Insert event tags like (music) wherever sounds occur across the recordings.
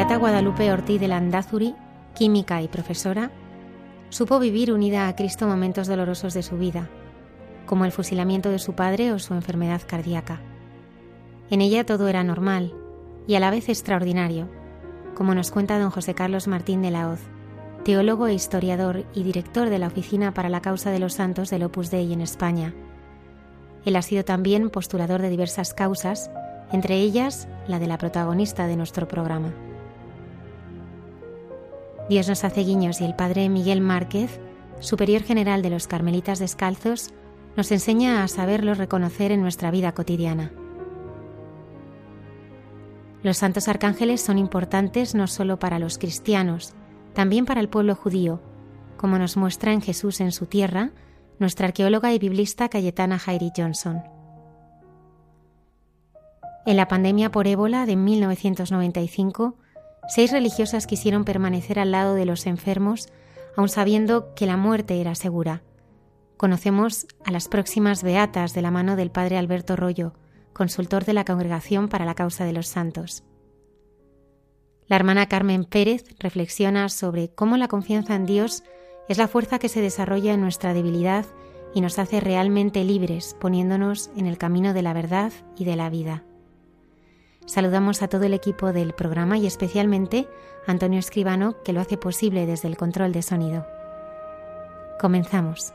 Beata Guadalupe Ortiz de Landazuri, química y profesora, supo vivir unida a Cristo momentos dolorosos de su vida, como el fusilamiento de su padre o su enfermedad cardíaca. En ella todo era normal y a la vez extraordinario, como nos cuenta don José Carlos Martín de la Hoz, teólogo e historiador y director de la Oficina para la Causa de los Santos del Opus Dei en España. Él ha sido también postulador de diversas causas, entre ellas la de la protagonista de nuestro programa. Dios nos hace guiños y el padre Miguel Márquez, superior general de los Carmelitas Descalzos, nos enseña a saberlo reconocer en nuestra vida cotidiana. Los santos arcángeles son importantes no solo para los cristianos, también para el pueblo judío, como nos muestra en Jesús en su tierra nuestra arqueóloga y biblista Cayetana Jairi Johnson. En la pandemia por ébola de 1995, seis religiosas quisieron permanecer al lado de los enfermos, aun sabiendo que la muerte era segura. Conocemos a las próximas beatas de la mano del padre Alberto Rollo, consultor de la Congregación para la Causa de los Santos. La hermana Carmen Pérez reflexiona sobre cómo la confianza en Dios es la fuerza que se desarrolla en nuestra debilidad y nos hace realmente libres, poniéndonos en el camino de la verdad y de la vida. Saludamos a todo el equipo del programa y especialmente a Antonio Escribano, que lo hace posible desde el control de sonido. Comenzamos.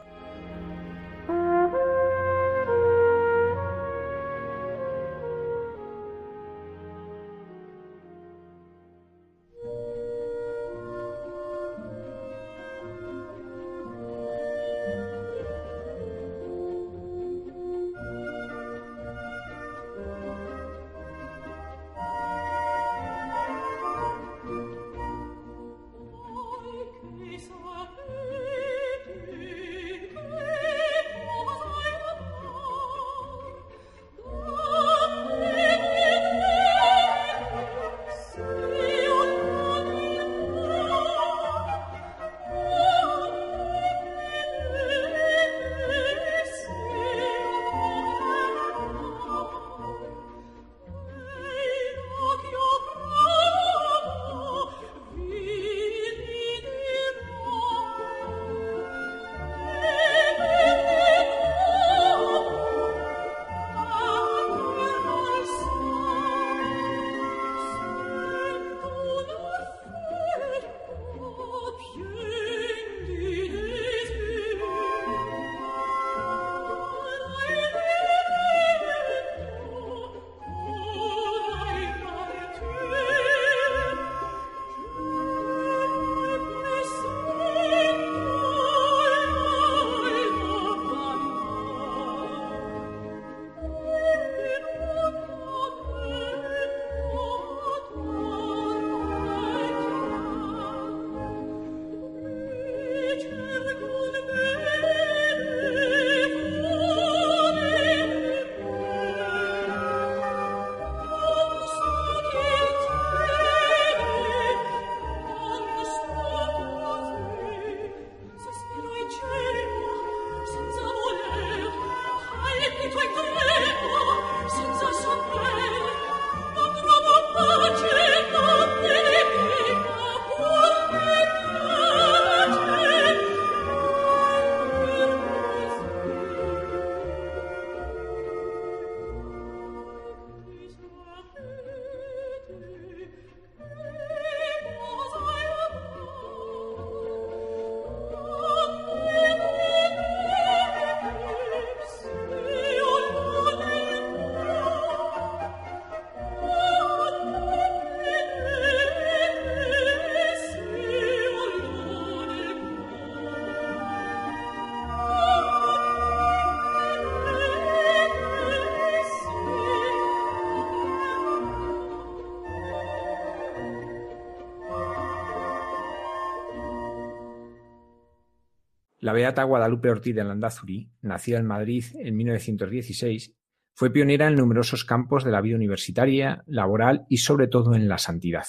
La beata Guadalupe Ortiz de Landazuri, nacida en Madrid en 1916, fue pionera en numerosos campos de la vida universitaria, laboral y sobre todo en la santidad.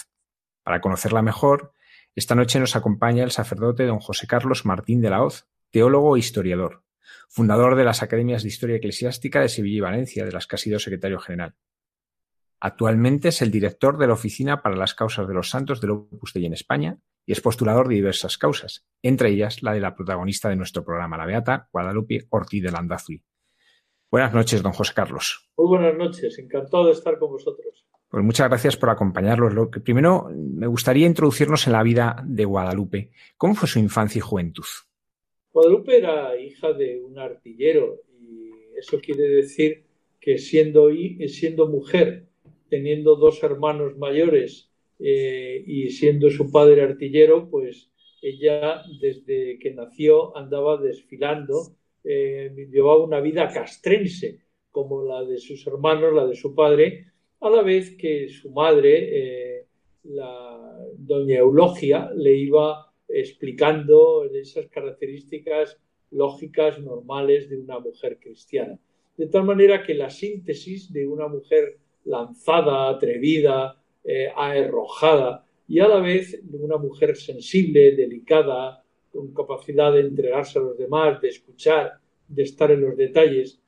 Para conocerla mejor, esta noche nos acompaña el sacerdote don José Carlos Martín de la Hoz, teólogo e historiador, fundador de las Academias de Historia Eclesiástica de Sevilla y Valencia, de las que ha sido secretario general. Actualmente es el director de la Oficina para las Causas de los Santos del Opus Dei en España y es postulador de diversas causas, entre ellas la de la protagonista de nuestro programa, la Beata Guadalupe Ortiz de Landazuri. Buenas noches, don José Carlos. Muy buenas noches, encantado de estar con vosotros. Pues muchas gracias por acompañarnos. Lo que primero me gustaría introducirnos en la vida de Guadalupe. ¿Cómo fue su infancia y juventud? Guadalupe era hija de un artillero y eso quiere decir que siendo, siendo mujer, teniendo dos hermanos mayores eh, y siendo su padre artillero, pues ella desde que nació andaba desfilando eh, llevaba una vida castrense, como la de sus hermanos, la de su padre, a la vez que su madre, eh, la doña Eulogia, le iba explicando esas características lógicas normales de una mujer cristiana. De tal manera que la síntesis de una mujer lanzada, atrevida, eh, arrojada y a la vez una mujer sensible, delicada, con capacidad de entregarse a los demás, de escuchar, de estar en los detalles.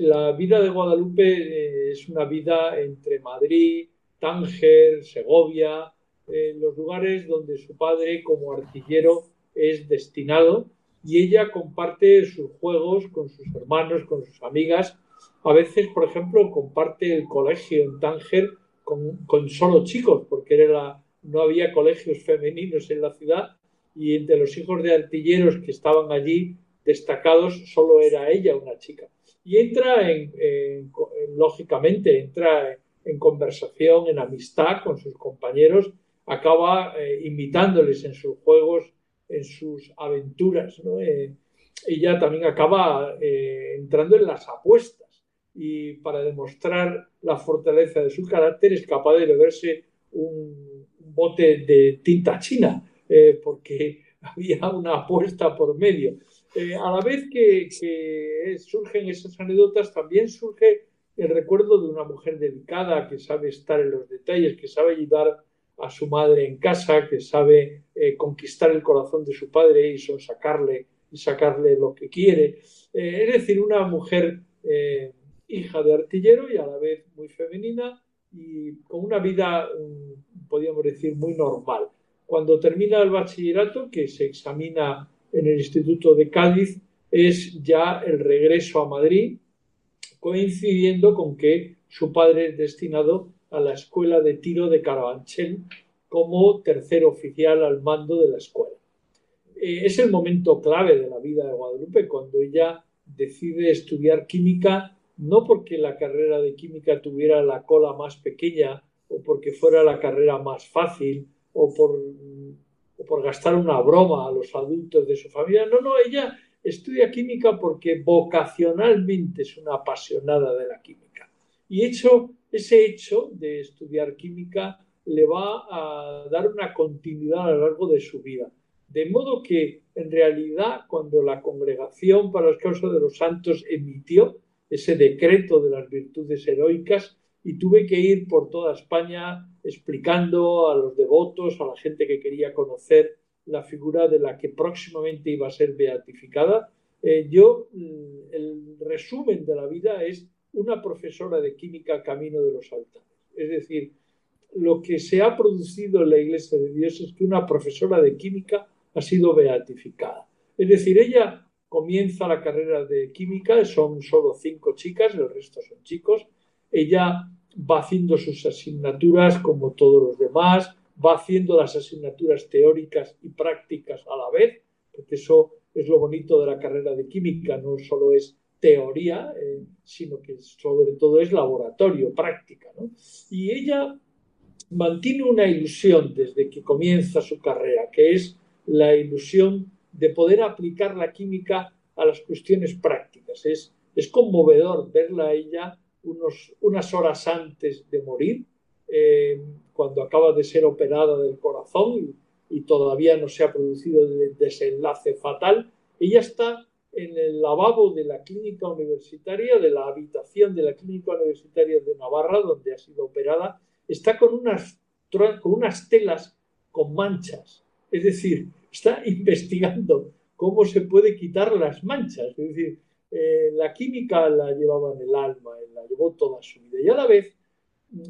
La vida de Guadalupe eh, es una vida entre Madrid, Tánger, Segovia, en los lugares donde su padre como artillero es destinado y ella comparte sus juegos con sus hermanos, con sus amigas. A veces, por ejemplo, comparte el colegio en Tánger con, solo chicos, porque era no había colegios femeninos en la ciudad y entre los hijos de artilleros que estaban allí destacados solo era ella una chica. Y entra en, lógicamente, entra en conversación, en amistad con sus compañeros, acaba eh, invitándoles en sus juegos, en sus aventuras. Eh, ella también acaba eh, entrando en las apuestas y para demostrar la fortaleza de su carácter es capaz de beberse un bote de tinta china, porque (laughs) había una apuesta por medio. Eh, a la vez que, surgen esas anécdotas, también surge el recuerdo de una mujer dedicada que sabe estar en los detalles, que sabe ayudar a su madre en casa, que sabe eh, conquistar el corazón de su padre y sacarle y sacarle lo que quiere. Eh, es decir, una mujer hija de artillero y a la vez muy femenina y con una vida, podríamos decir, muy normal. Cuando termina el bachillerato, que se examina en el Instituto de Cádiz es ya el regreso a Madrid, coincidiendo con que su padre es destinado a la escuela de tiro de Carabanchel como tercer oficial al mando de la escuela. Eh, es el momento clave de la vida de Guadalupe cuando ella decide estudiar química, no porque la carrera de química tuviera la cola más pequeña o porque fuera la carrera más fácil o por o por gastar una broma a los adultos de su familia. No, no, ella estudia química porque vocacionalmente es una apasionada de la química. Y hecho, ese hecho de estudiar química le va a dar una continuidad a lo largo de su vida. De modo que, en realidad, cuando la Congregación para las Causas de los Santos emitió ese decreto de las virtudes heroicas, y tuve que ir por toda España explicando a los devotos, a la gente que quería conocer la figura de la que próximamente iba a ser beatificada. Eh, yo, mm, el resumen de la vida es una profesora de química camino de los altares. Es decir, lo que se ha producido en la Iglesia de Dios es que una profesora de química ha sido beatificada. Es decir, ella comienza la carrera de química, son solo cinco chicas, el resto son chicos. Ella va haciendo sus asignaturas como todos los demás, va haciendo las asignaturas teóricas y prácticas a la vez, porque eso es lo bonito de la carrera de química, no solo es teoría, eh, sino que sobre todo es laboratorio, práctica. Y ella mantiene una ilusión desde que comienza su carrera, que es la ilusión de poder aplicar la química a las cuestiones prácticas. Es, es conmovedor verla a ella unas horas antes de morir, eh, cuando acaba de ser operada del corazón y, todavía no se ha producido el desenlace fatal, Ella está en el lavabo de la clínica universitaria, de la habitación de la clínica universitaria de Navarra, donde ha sido operada, está con unas, con unas telas con manchas. Es decir, está investigando cómo se puede quitar las manchas. Es decir, eh, la química la llevaba en el alma, la llevó toda su vida. Y a la vez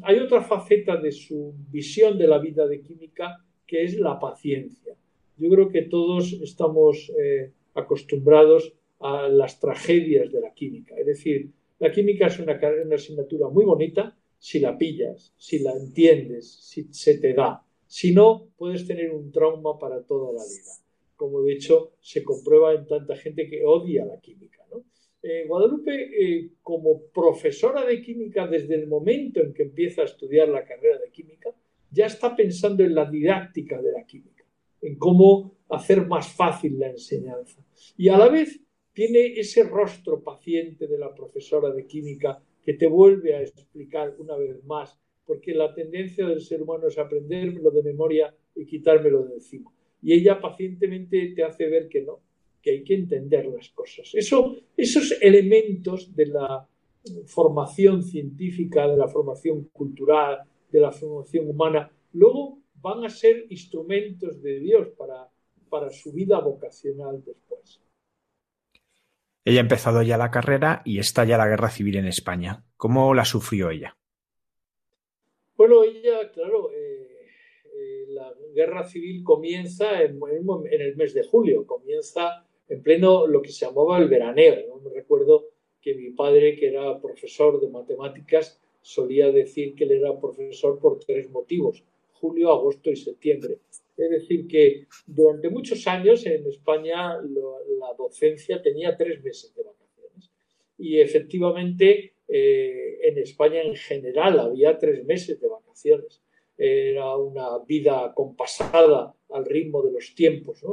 hay otra faceta de su visión de la vida de química que es la paciencia. Yo creo que todos estamos eh, acostumbrados a las tragedias de la química. Es decir, la química es una, una asignatura muy bonita si la pillas, si la entiendes, si se te da. Si no, puedes tener un trauma para toda la vida, como de hecho se comprueba en tanta gente que odia la química. Eh, Guadalupe, eh, como profesora de química desde el momento en que empieza a estudiar la carrera de química, ya está pensando en la didáctica de la química, en cómo hacer más fácil la enseñanza. Y a la vez tiene ese rostro paciente de la profesora de química que te vuelve a explicar una vez más, porque la tendencia del ser humano es aprendérmelo de memoria y quitármelo de encima. Y ella pacientemente te hace ver que no, que hay que entender las cosas. Eso, esos elementos de la formación científica, de la formación cultural, de la formación humana, luego van a ser instrumentos de Dios para, para su vida vocacional después. Ella ha empezado ya la carrera y está ya la guerra civil en España. ¿Cómo la sufrió ella? Bueno, ella, claro, eh, eh, la guerra civil comienza en, el mes de julio, comienza en pleno lo que se llamaba el veraneo. Me recuerdo que mi padre, que era profesor de matemáticas, solía decir que él era profesor por tres motivos, julio, agosto y septiembre. Es decir, que durante muchos años en España la docencia tenía tres meses de vacaciones. Y efectivamente eh, en España en general había tres meses de vacaciones. Era una vida compasada al ritmo de los tiempos.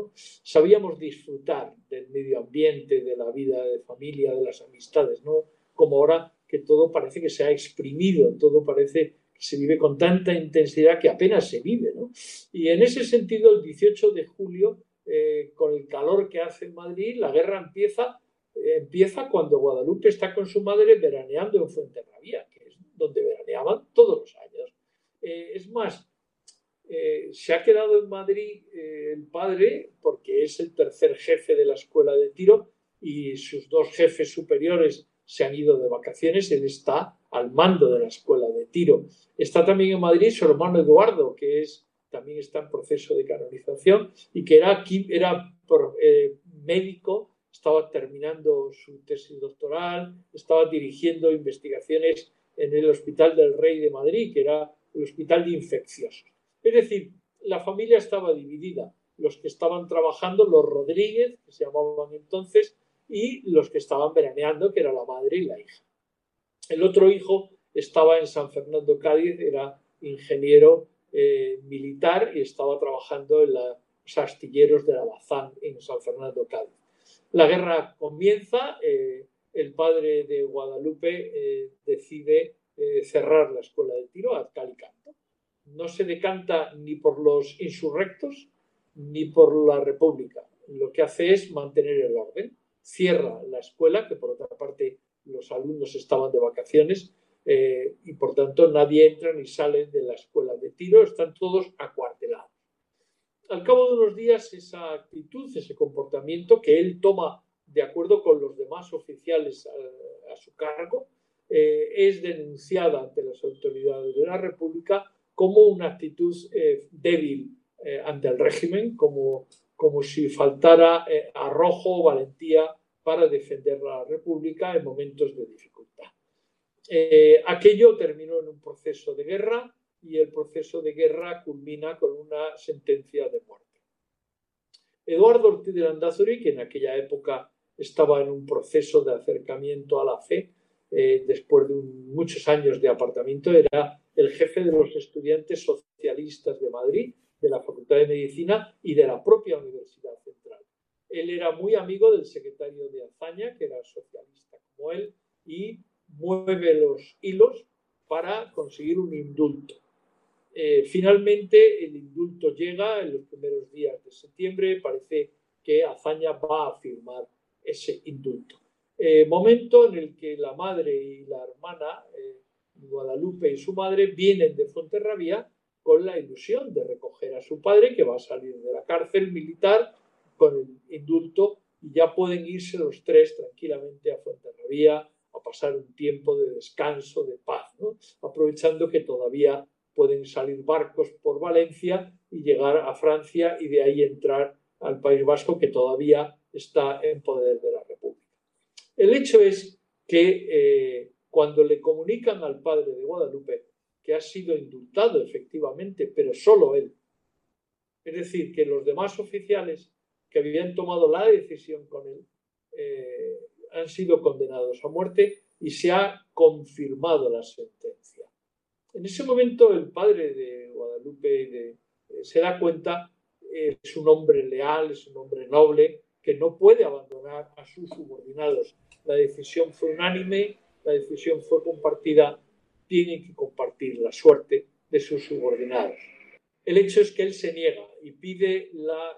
Sabíamos disfrutar del medio ambiente, de la vida de familia, de las amistades, ¿no? como ahora que todo parece que se ha exprimido, todo parece se vive con tanta intensidad que apenas se vive. ¿no? Y en ese sentido, el 18 de julio, eh, con el calor que hace en Madrid, la guerra empieza, empieza cuando Guadalupe está con su madre veraneando en Fuenterrabía, que es donde veraneaban todos los años. Eh, es más, se ha quedado en Madrid el padre porque es el tercer jefe de la escuela de tiro y sus dos jefes superiores se han ido de vacaciones, él está al mando de la escuela de tiro. Está también en Madrid su hermano Eduardo, que es, también está en proceso de canonización y que era, era eh, médico, estaba terminando su tesis doctoral, estaba dirigiendo investigaciones en el Hospital del Rey de Madrid, que era el Hospital de Infecciosos. Es decir, la familia estaba dividida. Los que estaban trabajando, los Rodríguez, que se llamaban entonces, y los que estaban veraneando, que era la madre y la hija. El otro hijo estaba en San Fernando, Cádiz, era ingeniero eh, militar y estaba trabajando en los astilleros de la Bazán en San Fernando, Cádiz. La guerra comienza, eh, el padre de Guadalupe eh, decide cerrar la escuela de tiro a cal y canto. No se decanta ni por los insurrectos ni por la república. Lo que hace es mantener el orden cierra la escuela, que por otra parte los alumnos estaban de vacaciones eh, y por tanto nadie entra ni sale de la escuela de tiro, están todos acuartelados. Al cabo de unos días esa actitud, ese comportamiento que él toma de acuerdo con los demás oficiales a, su cargo, eh, es denunciada ante las autoridades de la República como una actitud eh, débil ante el régimen, como como si faltara eh, arrojo o valentía para defender la República en momentos de dificultad. Eh, aquello terminó en un proceso de guerra y el proceso de guerra culmina con una sentencia de muerte. Eduardo Ortiz de Landazuri, que en aquella época estaba en un proceso de acercamiento a la fe, eh, después de muchos años de apartamiento, era el jefe de los estudiantes socialistas de Madrid de la Facultad de Medicina y de la propia Universidad Central. Él era muy amigo del secretario de Azaña, que era socialista como él, y mueve los hilos para conseguir un indulto. Eh, finalmente, el indulto llega en los primeros días de septiembre, parece que Azaña va a firmar ese indulto. Eh, momento en el que la madre y la hermana, eh, Guadalupe y su madre, vienen de Fuenterrabía con la ilusión de recoger a su padre, que va a salir de la cárcel militar con el indulto, y ya pueden irse los tres tranquilamente a Fuenterrabía a pasar un tiempo de descanso, de paz, aprovechando que todavía pueden salir barcos por Valencia y llegar a Francia y de ahí entrar al País Vasco, que todavía está en poder de la República. El hecho es que eh, cuando le comunican al padre de Guadalupe que ha sido indultado efectivamente, pero solo él, es decir, que los demás oficiales que habían tomado la decisión con él eh, han sido condenados a muerte y se ha confirmado la sentencia. En ese momento el padre de Guadalupe eh, se da cuenta, es un hombre leal, es un hombre noble, que no puede abandonar a sus subordinados. La decisión fue unánime, la decisión fue compartida, tienen que compartir la suerte de sus subordinados. El hecho es que él se niega y pide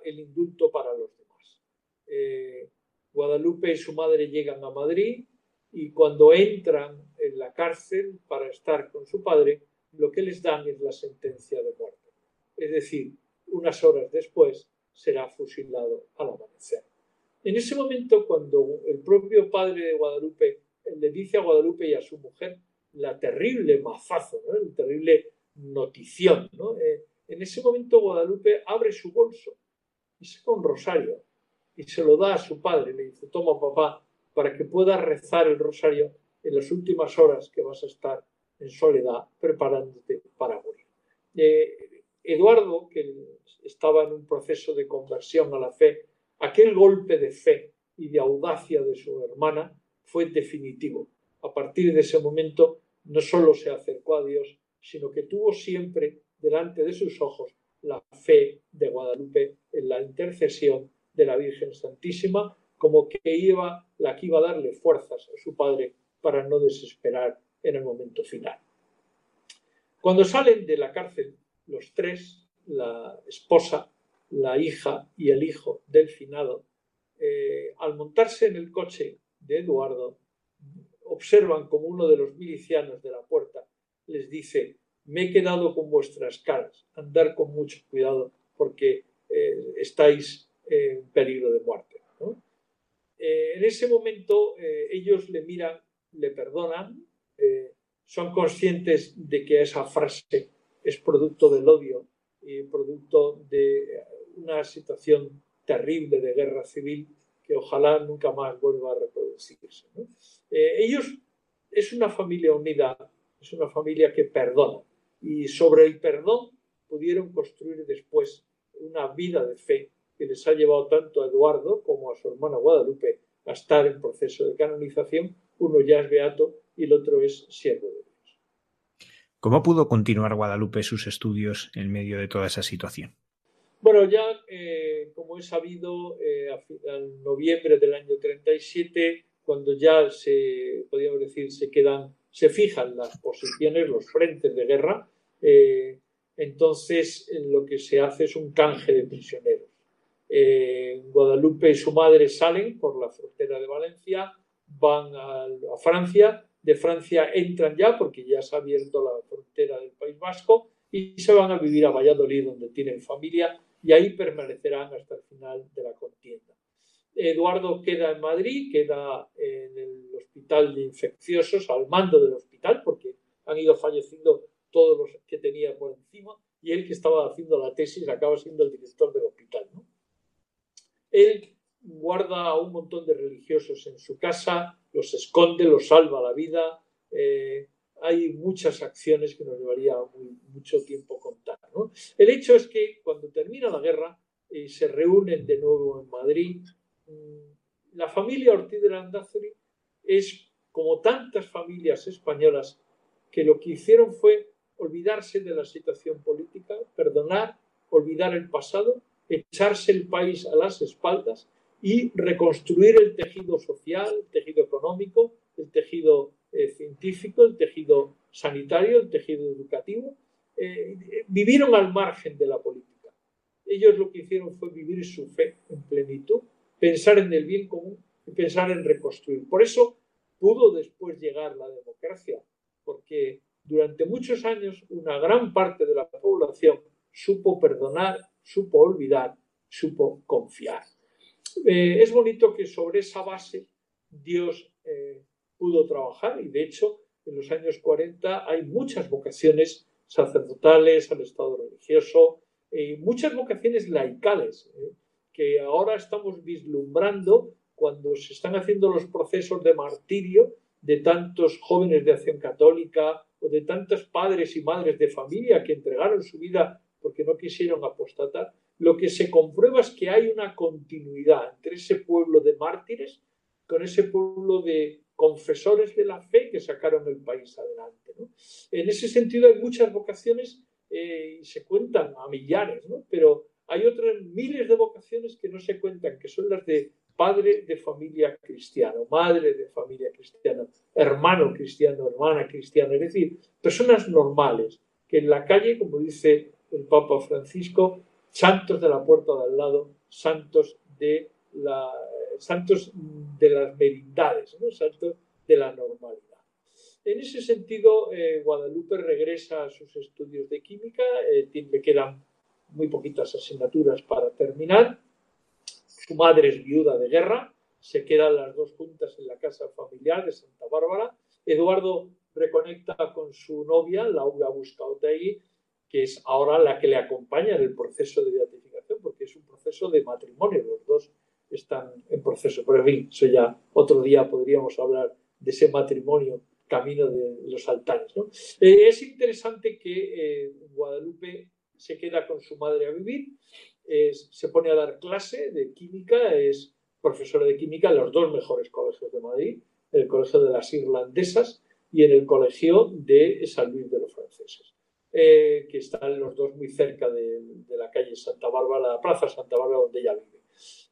el indulto para los demás. Eh, Guadalupe y su madre llegan a Madrid y cuando entran en la cárcel para estar con su padre, lo que les dan es la sentencia de muerte. Es decir, unas horas después será fusilado al amanecer. En ese momento, cuando el propio padre de Guadalupe le dice a Guadalupe y a su mujer la terrible mazazo, ¿no? la terrible notición, eh, en ese momento Guadalupe abre su bolso y saca un rosario y se lo da a su padre. Le dice, toma papá, para que puedas rezar el rosario en las últimas horas que vas a estar en soledad preparándote para morir. Eh, Eduardo, que estaba en un proceso de conversión a la fe, Aquel golpe de fe y de audacia de su hermana fue definitivo. A partir de ese momento no solo se acercó a Dios, sino que tuvo siempre delante de sus ojos la fe de Guadalupe en la intercesión de la Virgen Santísima, como que iba la que iba a darle fuerzas a su padre para no desesperar en el momento final. Cuando salen de la cárcel los tres, la esposa, la hija y el hijo del finado, eh, al montarse en el coche de Eduardo, observan como uno de los milicianos de la puerta les dice, me he quedado con vuestras caras, andar con mucho cuidado porque eh, estáis en peligro de muerte. Eh, en ese momento ellos le miran, le perdonan, son conscientes de que esa frase es producto del odio y producto de una situación terrible de guerra civil que ojalá nunca más vuelva a reproducirse. Eh, ellos es una familia unida, es una familia que perdona y sobre el perdón pudieron construir después una vida de fe que les ha llevado tanto a Eduardo como a su hermana Guadalupe a estar en proceso de canonización. Uno ya es beato y el otro es siervo de Dios. ¿Cómo pudo continuar Guadalupe sus estudios en medio de toda esa situación? Bueno, ya eh, como he sabido, eh, en noviembre del año 37, cuando ya se, podríamos decir, se quedan, se fijan las posiciones, los frentes de guerra, eh, entonces lo que se hace es un canje de prisioneros. Guadalupe y su madre salen por la frontera de Valencia, van a, Francia, de Francia entran ya porque ya se ha abierto la frontera del País Vasco y se van a vivir a Valladolid donde tienen familia y ahí permanecerán hasta el final de la contienda. Eduardo queda en Madrid, queda en el hospital de infecciosos, al mando del hospital, porque han ido falleciendo todos los que tenía por encima, y él que estaba haciendo la tesis acaba siendo el director del hospital. Él guarda a un montón de religiosos en su casa, los esconde, los salva la vida. Eh, hay muchas acciones que nos llevaría mucho tiempo contar. El hecho es que cuando termina la guerra y se reúnen de nuevo en Madrid, mm, la familia Ortiz de Landázuri es como tantas familias españolas que lo que hicieron fue olvidarse de la situación política, perdonar, olvidar el pasado, echarse el país a las espaldas y reconstruir el tejido social, el tejido económico, el tejido eh, científico, el tejido sanitario, el tejido educativo, eh, vivieron al margen de la política. ellos lo que hicieron fue vivir su fe en plenitud, pensar en el bien común y pensar en reconstruir. Por eso pudo después llegar la democracia, porque durante muchos años una gran parte de la población supo perdonar, supo olvidar, supo confiar. Eh, es bonito que sobre esa base Dios eh, pudo trabajar y de hecho en los años 40 hay muchas vocaciones sacerdotales al estado religioso y muchas vocaciones laicales eh, que ahora estamos vislumbrando cuando se están haciendo los procesos de martirio de tantos jóvenes de acción católica o de tantos padres y madres de familia que entregaron su vida porque no quisieron apostatar, lo que se comprueba es que hay una continuidad entre ese pueblo de mártires con ese pueblo de confesores de la fe que sacaron el país adelante. En ese sentido hay muchas vocaciones eh, se cuentan a millares, pero hay otras miles de vocaciones que no se cuentan, que son las de padre de familia cristiano, madre de familia cristiana, hermano cristiano, hermana cristiana, es decir, personas normales que en la calle, como dice el Papa Francisco, santos de la puerta de al lado, santos de la santos de las merindades, ¿no? santos de la normalidad. En ese sentido, eh, Guadalupe regresa a sus estudios de química, eh, le quedan muy poquitas asignaturas para terminar. Su madre es viuda de guerra, se quedan las dos juntas en la casa familiar de Santa Bárbara. Eduardo reconecta con su novia, Laura Buscaotegui, que es ahora la que le acompaña en el proceso de beatificación, porque es un proceso de matrimonio, los dos están en proceso. Pero en fin, eso ya otro día podríamos hablar de ese matrimonio camino de los altares. Eh, es interesante que eh, Guadalupe se queda con su madre a vivir, se pone a dar clase de química, es profesora de química en los dos mejores colegios de Madrid, el Colegio de las Irlandesas y en el Colegio de San Luis de los Franceses, eh, que están los dos muy cerca de, la calle Santa Bárbara, la Plaza Santa Bárbara, donde ella vive.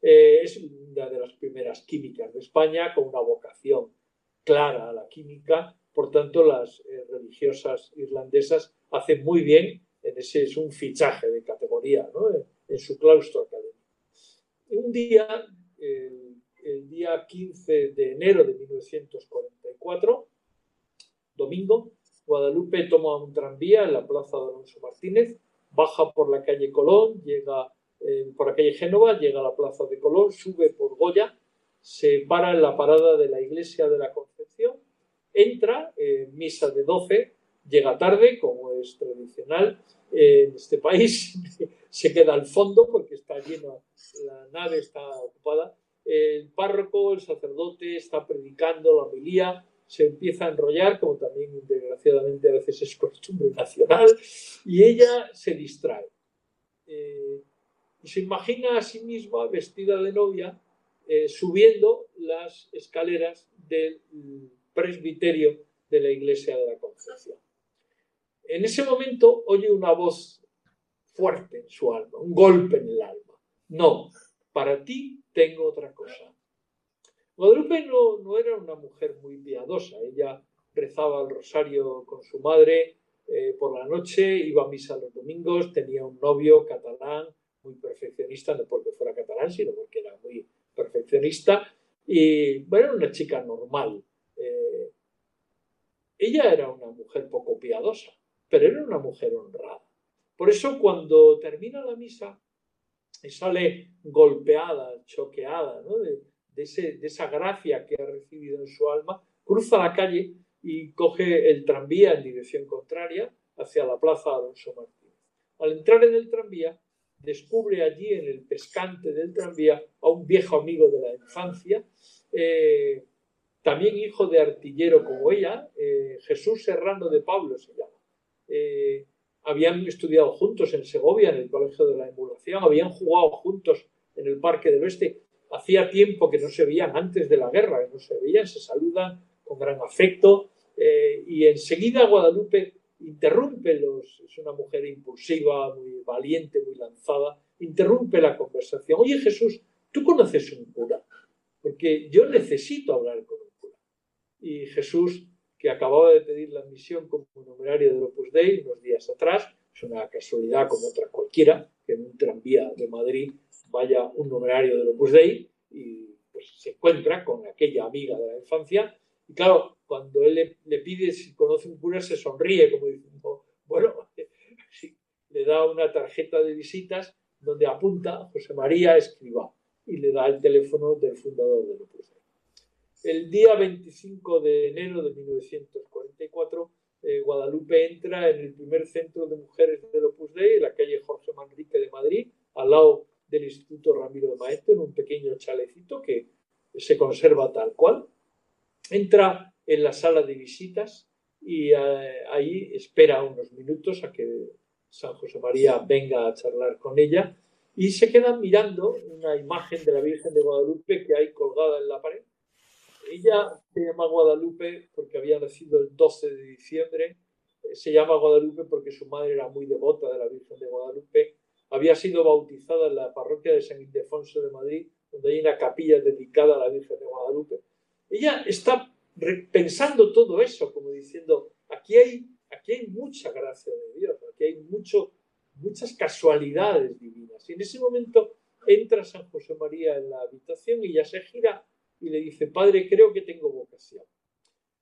Eh, es una de las primeras químicas de España con una vocación clara a la química. Por tanto, las eh, religiosas irlandesas hacen muy bien, en ese es un fichaje de categoría en, su claustro académico. Un día, el día 15 de enero de 1944, domingo, Guadalupe toma un tranvía en la plaza de Alonso Martínez, baja por la calle Colón, llega por la calle Génova, llega a la plaza de Colón, sube por Goya, se para en la parada de la iglesia de la Concepción, entra en misa de 12, llega tarde, como es tradicional en este país, (laughs) se queda al fondo porque está lleno, la nave está ocupada. El párroco, el sacerdote, está predicando la homilía, se empieza a enrollar, como también desgraciadamente a veces es costumbre nacional, y ella se distrae. Eh, se imagina a sí misma vestida de novia eh, subiendo las escaleras del presbiterio de la iglesia de la Concepción. En ese momento oye una voz fuerte en su alma, un golpe en el alma. No, para ti tengo otra cosa. Guadalupe no, no era una mujer muy piadosa, ella rezaba el rosario con su madre eh, por la noche, iba a misa los domingos, tenía un novio catalán, muy perfeccionista, no porque fuera catalán, sino porque era muy perfeccionista. Y bueno, una chica normal. Eh, ella era una mujer poco piadosa, pero era una mujer honrada. Por eso cuando termina la misa y sale golpeada, choqueada de, de esa gracia que ha recibido en su alma, cruza la calle y coge el tranvía en dirección contraria hacia la plaza Alonso Martínez. Al entrar en el tranvía, descubre allí en el pescante del tranvía a un viejo amigo de la infancia, eh, también hijo de artillero como ella, eh, Jesús Serrano de Pablo se llama. Eh, habían estudiado juntos en Segovia, en el Colegio de la Emulación, habían jugado juntos en el Parque del Oeste. Hacía tiempo que no se veían antes de la guerra, no se veían, se saludan con gran afecto y enseguida Guadalupe interrumpe los, es una mujer impulsiva, muy valiente, muy lanzada, interrumpe la conversación. Oye Jesús, ¿tú conoces un cura? Porque yo necesito hablar con un cura. Y Jesús, que acababa de pedir la admisión como numerario del Opus Dei unos días atrás, es una casualidad como otra cualquiera, que en un tranvía de Madrid vaya un numerario del Opus Dei y pues, se encuentra con aquella amiga de la infancia. Y claro, cuando él le, pide si conoce un cura, se sonríe como diciendo, bueno, (laughs) le da una tarjeta de visitas donde apunta José María Escribá y le da el teléfono del fundador del Opus Dei. El día 25 de enero de 1944, eh, Guadalupe entra en el primer centro de mujeres del Opus Dei, en la calle Jorge Manrique de Madrid, al lado del Instituto Ramiro de Maestro, en un pequeño chalecito que se conserva tal cual. Entra en la sala de visitas y eh, ahí espera unos minutos a que San José María venga a charlar con ella y se queda mirando una imagen de la Virgen de Guadalupe que hay colgada en la pared ella se llama Guadalupe porque había nacido el 12 de diciembre. Eh, se llama Guadalupe porque su madre era muy devota de la Virgen de Guadalupe. Había sido bautizada en la parroquia de San Ildefonso de Madrid, donde hay una capilla dedicada a la Virgen de Guadalupe. Ella está pensando todo eso, como diciendo, aquí hay, aquí hay mucha gracia de Dios, aquí hay mucho, muchas casualidades divinas. Y en ese momento entra San José María en la habitación y ya se gira y le dice, Padre, creo que tengo vocación.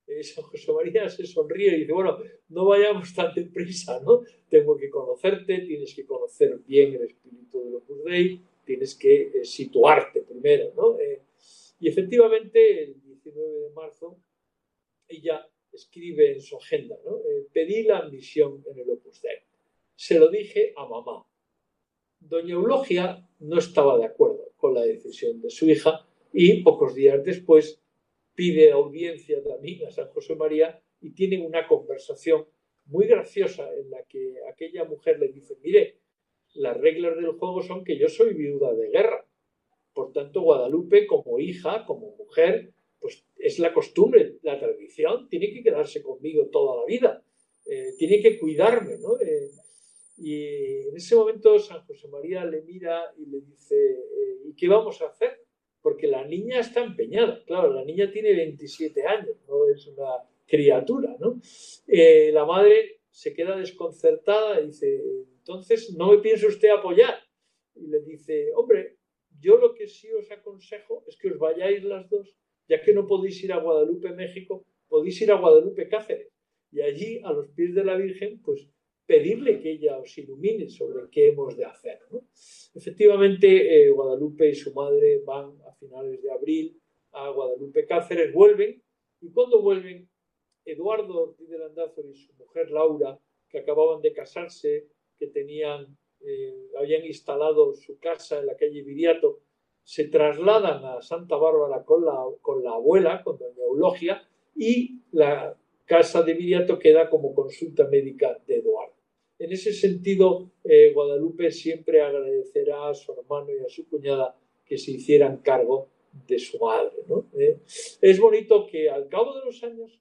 Eh, San José María se sonríe y dice, bueno, no vayamos tan deprisa, ¿no? Tengo que conocerte, tienes que conocer bien el espíritu de Opus Dei, tienes que eh, situarte primero, ¿no? Eh, y efectivamente, el 19 de marzo, ella escribe en su agenda, ¿no? pedí la admisión en el Opus Dei. Se lo dije a mamá. Doña Eulogia no estaba de acuerdo con la decisión de su hija, y pocos días después pide audiencia también a San José María y tienen una conversación muy graciosa en la que aquella mujer le dice, mire, las reglas del juego son que yo soy viuda de guerra. Por tanto, Guadalupe como hija, como mujer, pues es la costumbre, la tradición, tiene que quedarse conmigo toda la vida, eh, tiene que cuidarme, ¿no? Eh, y en ese momento San José María le mira y le dice, eh, ¿y qué vamos a hacer? Porque la niña está empeñada. Claro, la niña tiene 27 años, no es una criatura, ¿no? Eh, la madre se queda desconcertada y dice, entonces, ¿no me piensa usted apoyar? Y le dice, hombre, yo lo que sí os aconsejo es que os vayáis las dos, ya que no podéis ir a Guadalupe, México, podéis ir a Guadalupe, Cáceres. Y allí, a los pies de la Virgen, pues pedirle que ella os ilumine sobre qué hemos de hacer. Efectivamente, eh, Guadalupe y su madre van a finales de abril a Guadalupe Cáceres, vuelven, y cuando vuelven, Eduardo Ortiz de Landázuri y su mujer Laura, que acababan de casarse, que tenían, eh, habían instalado su casa en la calle Viriato, se trasladan a Santa Bárbara con la, con la abuela, con doña Eulogia, y la casa de Viriato queda como consulta médica de Eduardo. En ese sentido, eh, Guadalupe siempre agradecerá a su hermano y a su cuñada que se hicieran cargo de su madre. Eh, es bonito que al cabo de los años,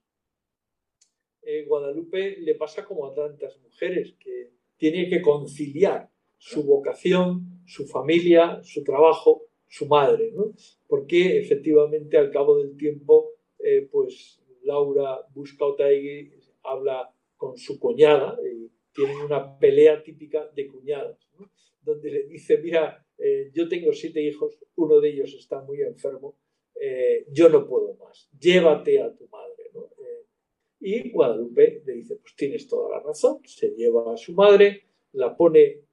eh, Guadalupe le pasa como a tantas mujeres, que tiene que conciliar su vocación, su familia, su trabajo, su madre, porque efectivamente al cabo del tiempo, pues Laura busca Otaegui, habla con su cuñada, y tienen una pelea típica de cuñadas, donde le dice, mira, eh, yo tengo siete hijos, uno de ellos está muy enfermo, eh, yo no puedo más, llévate a tu madre. Eh, y Guadalupe le dice, pues tienes toda la razón, se lleva a su madre, la pone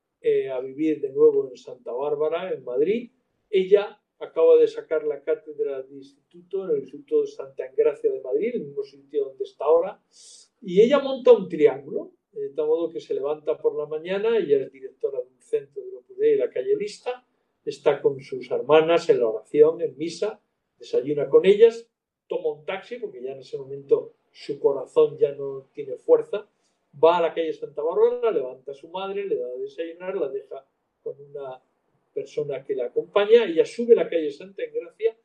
a vivir de nuevo en Santa Bárbara, en Madrid, ella acaba de sacar la cátedra de instituto en el Instituto de Santa Engracia de Madrid, el mismo sitio donde está ahora, y ella monta un triángulo de tal modo que se levanta por la mañana, ella es directora de un centro de Opus de la calle Lista, está con sus hermanas en la oración, en misa, desayuna con ellas, toma un taxi, porque ya en ese momento su corazón ya no tiene fuerza, va a la calle Santa Bárbara, levanta a su madre, le da a desayunar, la deja con una persona que la acompaña, ella sube la calle Santa Engracia,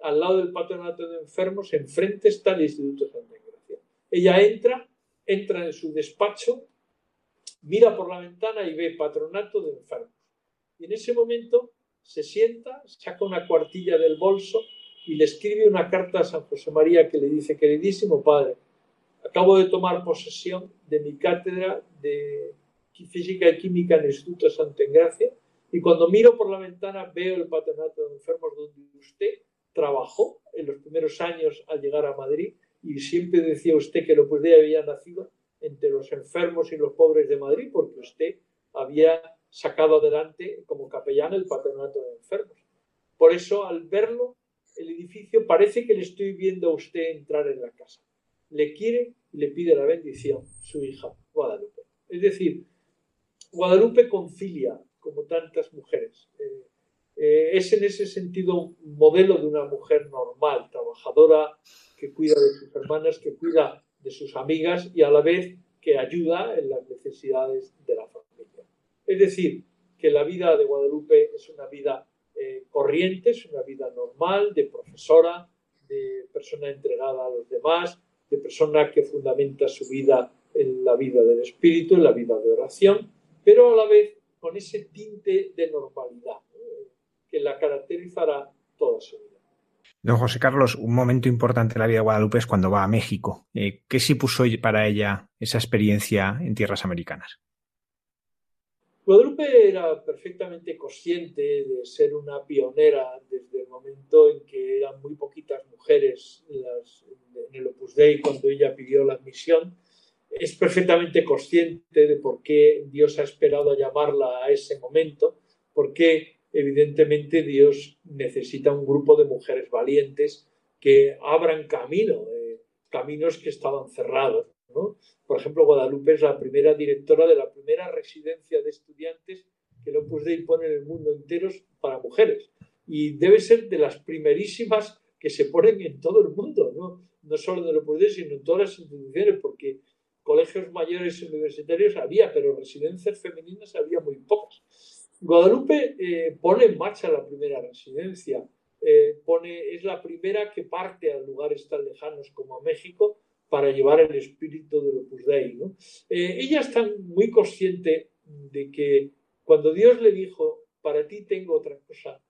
al lado del patronato de enfermos, enfrente está el Instituto Santa Engracia. Ella entra, entra en su despacho, mira por la ventana y ve patronato de enfermos. Y en ese momento se sienta, saca una cuartilla del bolso y le escribe una carta a San José María que le dice, queridísimo padre, acabo de tomar posesión de mi cátedra de física y química en el Instituto Santa Engracia y cuando miro por la ventana veo el patronato de enfermos donde usted trabajó en los primeros años al llegar a Madrid y siempre decía usted que López de había nacido entre los enfermos y los pobres de Madrid porque usted había sacado adelante como capellán el patronato de enfermos. Por eso al verlo, el edificio parece que le estoy viendo a usted entrar en la casa. Le quiere y le pide la bendición su hija Guadalupe. Es decir, Guadalupe concilia como tantas mujeres. Eh, eh, es en ese sentido un modelo de una mujer normal, trabajadora, que cuida de sus hermanas, que cuida de sus amigas y a la vez que ayuda en las necesidades de la familia. Es decir, que la vida de Guadalupe es una vida eh, corriente, es una vida normal, de profesora, de persona entregada a los demás, de persona que fundamenta su vida en la vida del espíritu, en la vida de oración, pero a la vez con ese tinte de normalidad que la caracterizará toda su vida. Don José Carlos, un momento importante en la vida de Guadalupe es cuando va a México. Eh, ¿Qué supuso para ella esa experiencia en tierras americanas? Guadalupe era perfectamente consciente de ser una pionera desde el momento en que eran muy poquitas mujeres en el Opus Dei cuando ella pidió la admisión. Es perfectamente consciente de por qué Dios ha esperado a llamarla a ese momento, por qué evidentemente Dios necesita un grupo de mujeres valientes que abran camino, eh, caminos que estaban cerrados. Por ejemplo, Guadalupe es la primera directora de la primera residencia de estudiantes que el Opus Dei pone en el mundo entero para mujeres. Y debe ser de las primerísimas que se ponen en todo el mundo, no, no solo en el Opus Dei, sino en todas las instituciones, porque colegios mayores universitarios había, pero residencias femeninas había muy pocas. Guadalupe eh, pone en marcha la primera residencia, eh, pone, es la primera que parte a lugares tan lejanos como a México para llevar el espíritu del Opus Dei. ¿no? Eh, ella está muy consciente de que cuando Dios le dijo, para ti tengo otra cosa,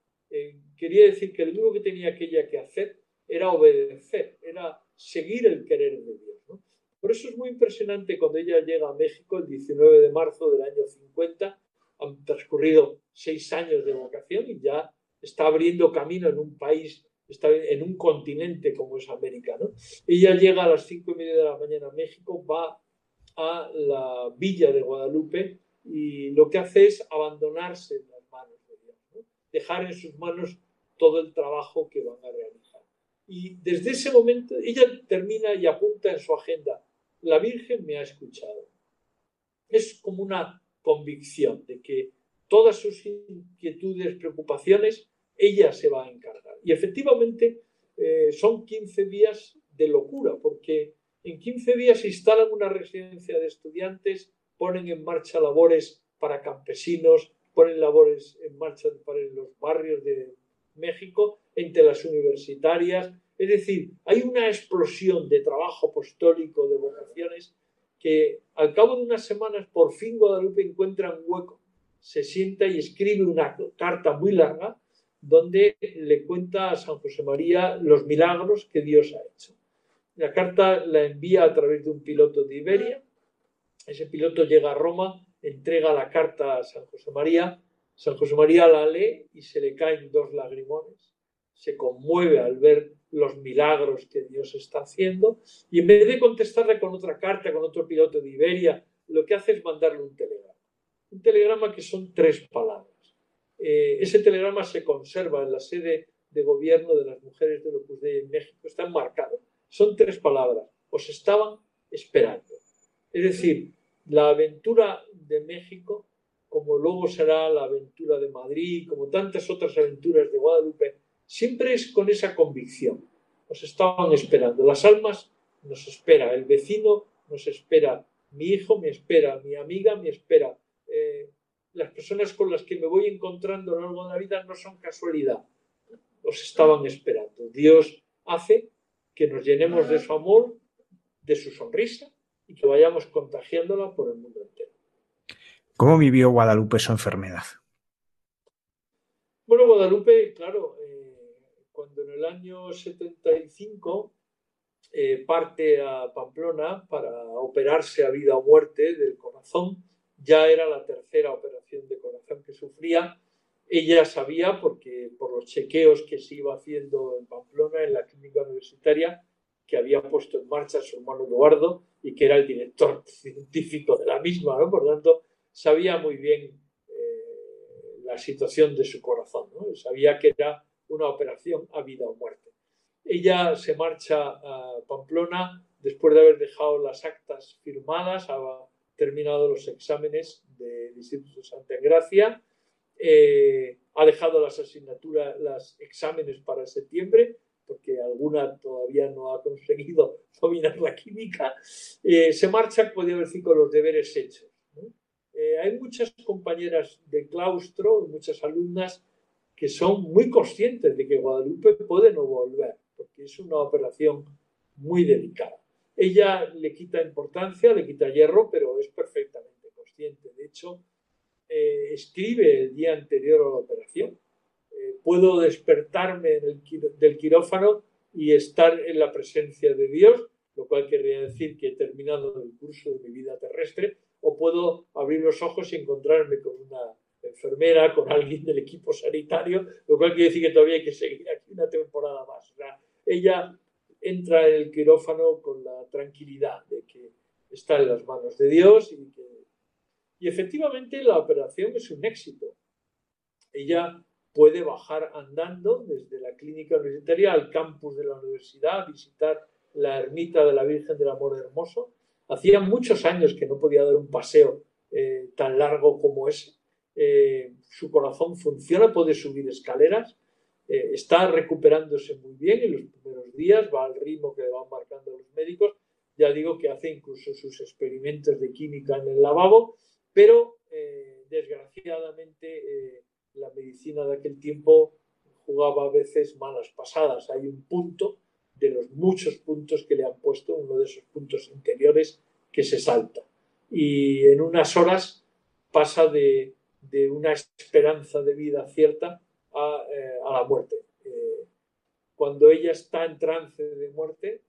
quería decir que lo único que tenía aquella que hacer era obedecer, era seguir el querer de Dios. ¿no? Por eso es muy impresionante cuando ella llega a México el 19 de marzo del año 50 han transcurrido seis años de vocación y ya está abriendo camino en un país, está en un continente como es América. ¿no? Ella llega a las cinco y media de la mañana a México, va a la villa de Guadalupe y lo que hace es abandonarse en las manos de Dios, dejar en sus manos todo el trabajo que van a realizar. Y desde ese momento ella termina y apunta en su agenda, la Virgen me ha escuchado. Es como una convicción de que todas sus inquietudes, preocupaciones, ella se va a encargar. Y efectivamente eh, son 15 días de locura, porque en 15 días instalan una residencia de estudiantes, ponen en marcha labores para campesinos, ponen labores en marcha para los barrios de México, entre las universitarias. Es decir, hay una explosión de trabajo apostólico, de vocaciones, que al cabo de unas semanas por fin Guadalupe encuentra un hueco, se sienta y escribe una carta muy larga donde le cuenta a San José María los milagros que Dios ha hecho. La carta la envía a través de un piloto de Iberia. Ese piloto llega a Roma, entrega la carta a San José María. San José María la lee y se le caen dos lagrimones. Se conmueve al ver los milagros que Dios está haciendo y en vez de contestarle con otra carta, con otro piloto de Iberia, lo que hace es mandarle un telegrama. Un telegrama que son tres palabras. Eh, ese telegrama se conserva en la sede de gobierno de las mujeres de Opus Dei en México, está enmarcado. Son tres palabras. Os estaban esperando. Es decir, la aventura de México, como luego será la aventura de Madrid, como tantas otras aventuras de Guadalupe, siempre es con esa convicción. Nos estaban esperando. Las almas nos espera, el vecino nos espera, mi hijo me espera, mi amiga me espera. Eh, las personas con las que me voy encontrando a lo largo de la vida no son casualidad. Nos estaban esperando. Dios hace que nos llenemos de su amor, de su sonrisa y que vayamos contagiándola por el mundo entero. ¿Cómo vivió Guadalupe su enfermedad? Bueno, Guadalupe, claro, en el año 75 eh, parte a Pamplona para operarse a vida o muerte del corazón, ya era la tercera operación de corazón que sufría. Ella sabía, porque por los chequeos que se iba haciendo en Pamplona, en la clínica universitaria, que había puesto en marcha su hermano Eduardo y que era el director (laughs) científico de la misma, ¿no? Por tanto, sabía muy bien eh, la situación de su corazón. Sabía que era una operación a vida o muerte. Ella se marcha a Pamplona después de haber dejado las actas firmadas, ha terminado los exámenes del Instituto Santa Gracia, eh, ha dejado las asignaturas, los exámenes para septiembre, porque alguna todavía no ha conseguido (laughs) dominar la química, eh, se marcha, podría decir, con los deberes hechos. Eh, hay muchas compañeras de claustro, muchas alumnas, que son muy conscientes de que Guadalupe puede no volver, porque es una operación muy delicada. Ella le quita importancia, le quita hierro, pero es perfectamente consciente. De hecho, eh, escribe el día anterior a la operación. Eh, puedo despertarme en el, del quirófano y estar en la presencia de Dios, lo cual querría decir que he terminado el curso de mi vida terrestre, o puedo abrir los ojos y encontrarme con una enfermera, con alguien del equipo sanitario, lo cual quiere decir que todavía hay que seguir aquí una temporada más. ella entra en el quirófano con la tranquilidad de que está en las manos de Dios y que... Y efectivamente la operación es un éxito. Ella puede bajar andando desde la clínica universitaria al campus de la universidad, visitar la ermita de la Virgen del Amor Hermoso. Hacía muchos años que no podía dar un paseo eh, tan largo como ese. Eh, su corazón funciona, puede subir escaleras, eh, está recuperándose muy bien en los primeros días, va al ritmo que van marcando los médicos. Ya digo que hace incluso sus experimentos de química en el lavabo, pero eh, desgraciadamente la medicina de aquel tiempo jugaba a veces malas pasadas. Hay un punto de los muchos puntos que le han puesto, uno de esos puntos interiores que se salta. Y en unas horas pasa de, de una esperanza de vida cierta eh, a, la muerte. Eh, cuando ella está en trance de muerte,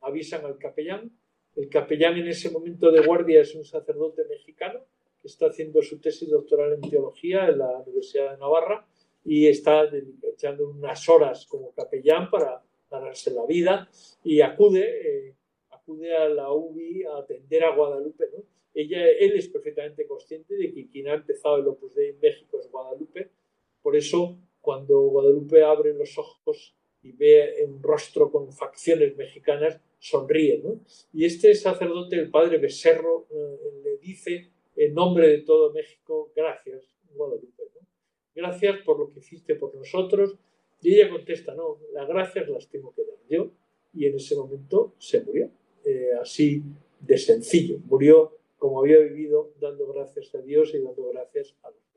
avisan al capellán. El capellán en ese momento de guardia es un sacerdote mexicano que está haciendo su tesis doctoral en teología en la Universidad de Navarra y está echando unas horas como capellán para ganarse la vida y acude, eh, acude a la UBI a atender a Guadalupe. Ella, él es perfectamente consciente de que quien ha empezado el Opus Dei en México es Guadalupe, por eso cuando Guadalupe abre los ojos y ve un rostro con facciones mexicanas, sonríe. Y este sacerdote, el padre Becerro, eh, le dice en nombre de todo México, gracias, Guadalupe. Gracias por lo que hiciste por nosotros. Y ella contesta, no, las gracias las tengo que dar yo. Y en ese momento se murió. Eh, así de sencillo. Murió como había vivido, dando gracias a Dios y dando gracias a los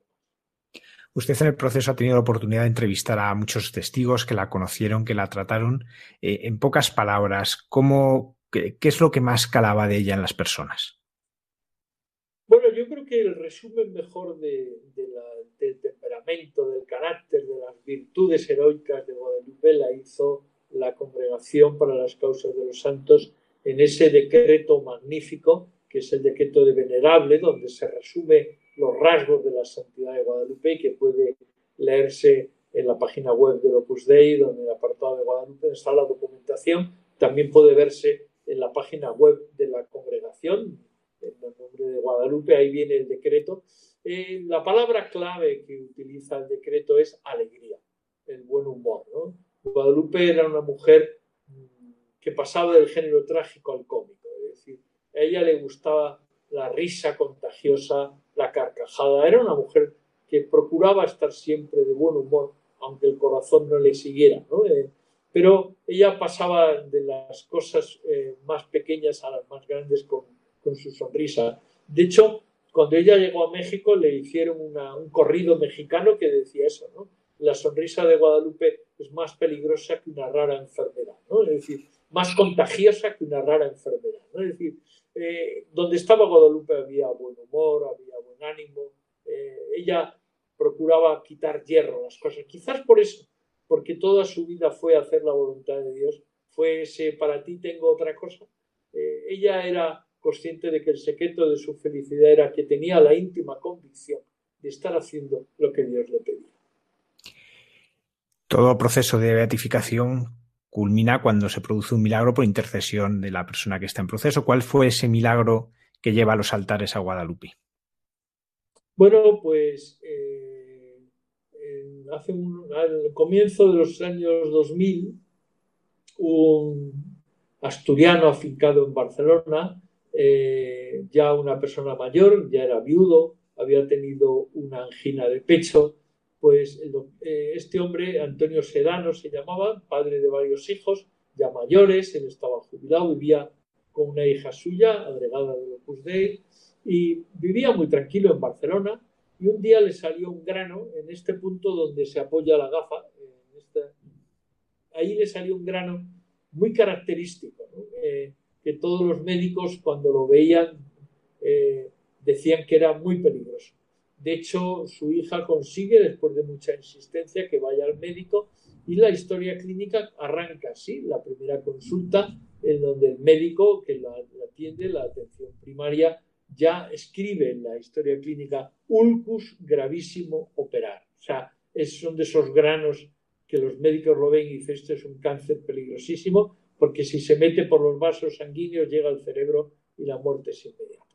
Usted en el proceso ha tenido la oportunidad de entrevistar a muchos testigos que la conocieron, que la trataron. Eh, en pocas palabras, ¿cómo, qué, es lo que más calaba de ella en las personas? Bueno, yo creo que el resumen mejor de, del temperamento, del carácter, de las virtudes heroicas de Guadalupe la hizo la Congregación para las Causas de los Santos en ese decreto magnífico, que es el decreto de Venerable, donde se resume los rasgos de la santidad de Guadalupe que puede leerse en la página web del Opus Dei, donde en el apartado de Guadalupe está la documentación. También puede verse en la página web de la congregación, en el nombre de Guadalupe, ahí viene el decreto. Eh, la palabra clave que utiliza el decreto es alegría, el buen humor. Guadalupe era una mujer mm, que pasaba del género trágico al cómico, a ella le gustaba la risa contagiosa, la carcajada. Era una mujer que procuraba estar siempre de buen humor, aunque el corazón no le siguiera. Eh, pero ella pasaba de las cosas eh, más pequeñas a las más grandes con, su sonrisa. De hecho, cuando ella llegó a México le hicieron un corrido mexicano que decía eso. La sonrisa de Guadalupe es más peligrosa que una rara enfermedad, ¿no? Es decir, más contagiosa que una rara enfermedad, ¿no? Es decir, eh, donde estaba Guadalupe había buen humor, había buen ánimo. Eh, ella procuraba quitar hierro a las cosas. Quizás por eso, porque toda su vida fue hacer la voluntad de Dios, fue ese para ti tengo otra cosa. Eh, ella era consciente de que el secreto de su felicidad era que tenía la íntima convicción de estar haciendo lo que Dios le pedía. Todo proceso de beatificación culmina cuando se produce un milagro por intercesión de la persona que está en proceso. ¿Cuál fue ese milagro que lleva a los altares a Guadalupe? Bueno, pues eh, hace al comienzo de los años 2000, un asturiano afincado en Barcelona, eh, ya una persona mayor, ya era viudo, había tenido una angina de pecho, pues eh, este hombre, Antonio Sedano se llamaba, padre de varios hijos, ya mayores, él estaba jubilado, vivía con una hija suya, agregada de Opus Dei, y vivía muy tranquilo en Barcelona, y un día le salió un grano en este punto donde se apoya la gafa, ahí le salió un grano muy característico, eh, que todos los médicos cuando lo veían eh, decían que era muy peligroso. De hecho, su hija consigue, después de mucha insistencia, que vaya al médico y la historia clínica arranca así, la primera consulta en donde el médico que la, atiende, la atención primaria, ya escribe en la historia clínica ulcus gravísimo operar. O sea, es, son de esos granos que los médicos lo ven y dicen esto es un cáncer peligrosísimo porque si se mete por los vasos sanguíneos llega al cerebro y la muerte es inmediata.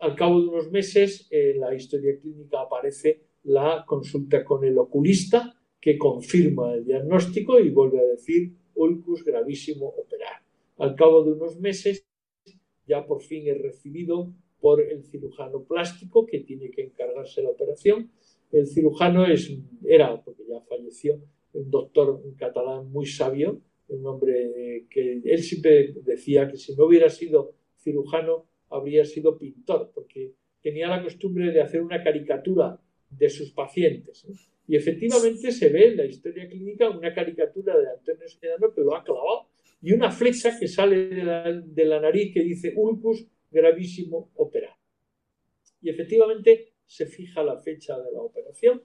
Al cabo de unos meses, en la historia clínica aparece la consulta con el oculista que confirma el diagnóstico y vuelve a decir ulcus gravísimo operar. Al cabo de unos meses, ya por fin es recibido por el cirujano plástico que tiene que encargarse de la operación. El cirujano es, era, porque ya falleció, un doctor catalán muy sabio, un hombre que él siempre decía que si no hubiera sido cirujano habría sido pintor, porque tenía la costumbre de hacer una caricatura de sus pacientes. Y efectivamente se ve en la historia clínica una caricatura de Antonio Sedano que lo ha clavado y una flecha que sale de la, nariz que dice ulcus gravísimo operar. Y efectivamente se fija la fecha de la operación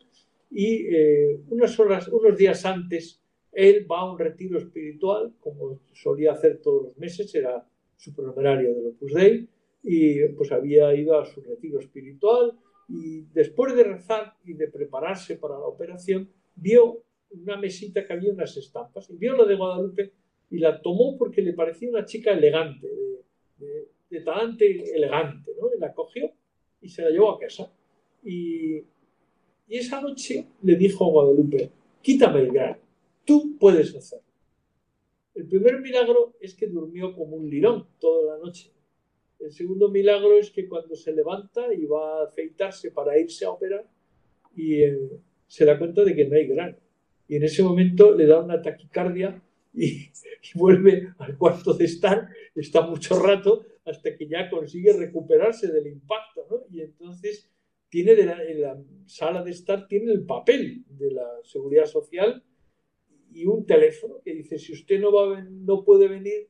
y eh, unas horas, unos días antes, él va a un retiro espiritual, como solía hacer todos los meses, era su programario del Opus Dei, y pues había ido a su retiro espiritual y después de rezar y de prepararse para la operación, vio una mesita que había unas estampas y vio la de Guadalupe y la tomó porque le parecía una chica elegante, de, de, talante elegante, ¿no? Y la cogió y se la llevó a casa. Y y esa noche le dijo a Guadalupe, quítame el grano, tú puedes hacerlo. El primer milagro es que durmió como un lirón toda la noche. El segundo milagro es que cuando se levanta y va a afeitarse para irse a operar, y eh, se da cuenta de que no hay grano. Y en ese momento le da una taquicardia y, vuelve al cuarto de estar, está mucho rato hasta que ya consigue recuperarse del impacto. ¿no? Y entonces tiene en la sala de estar tiene el papel de la seguridad social y un teléfono que dice si usted no va no puede venir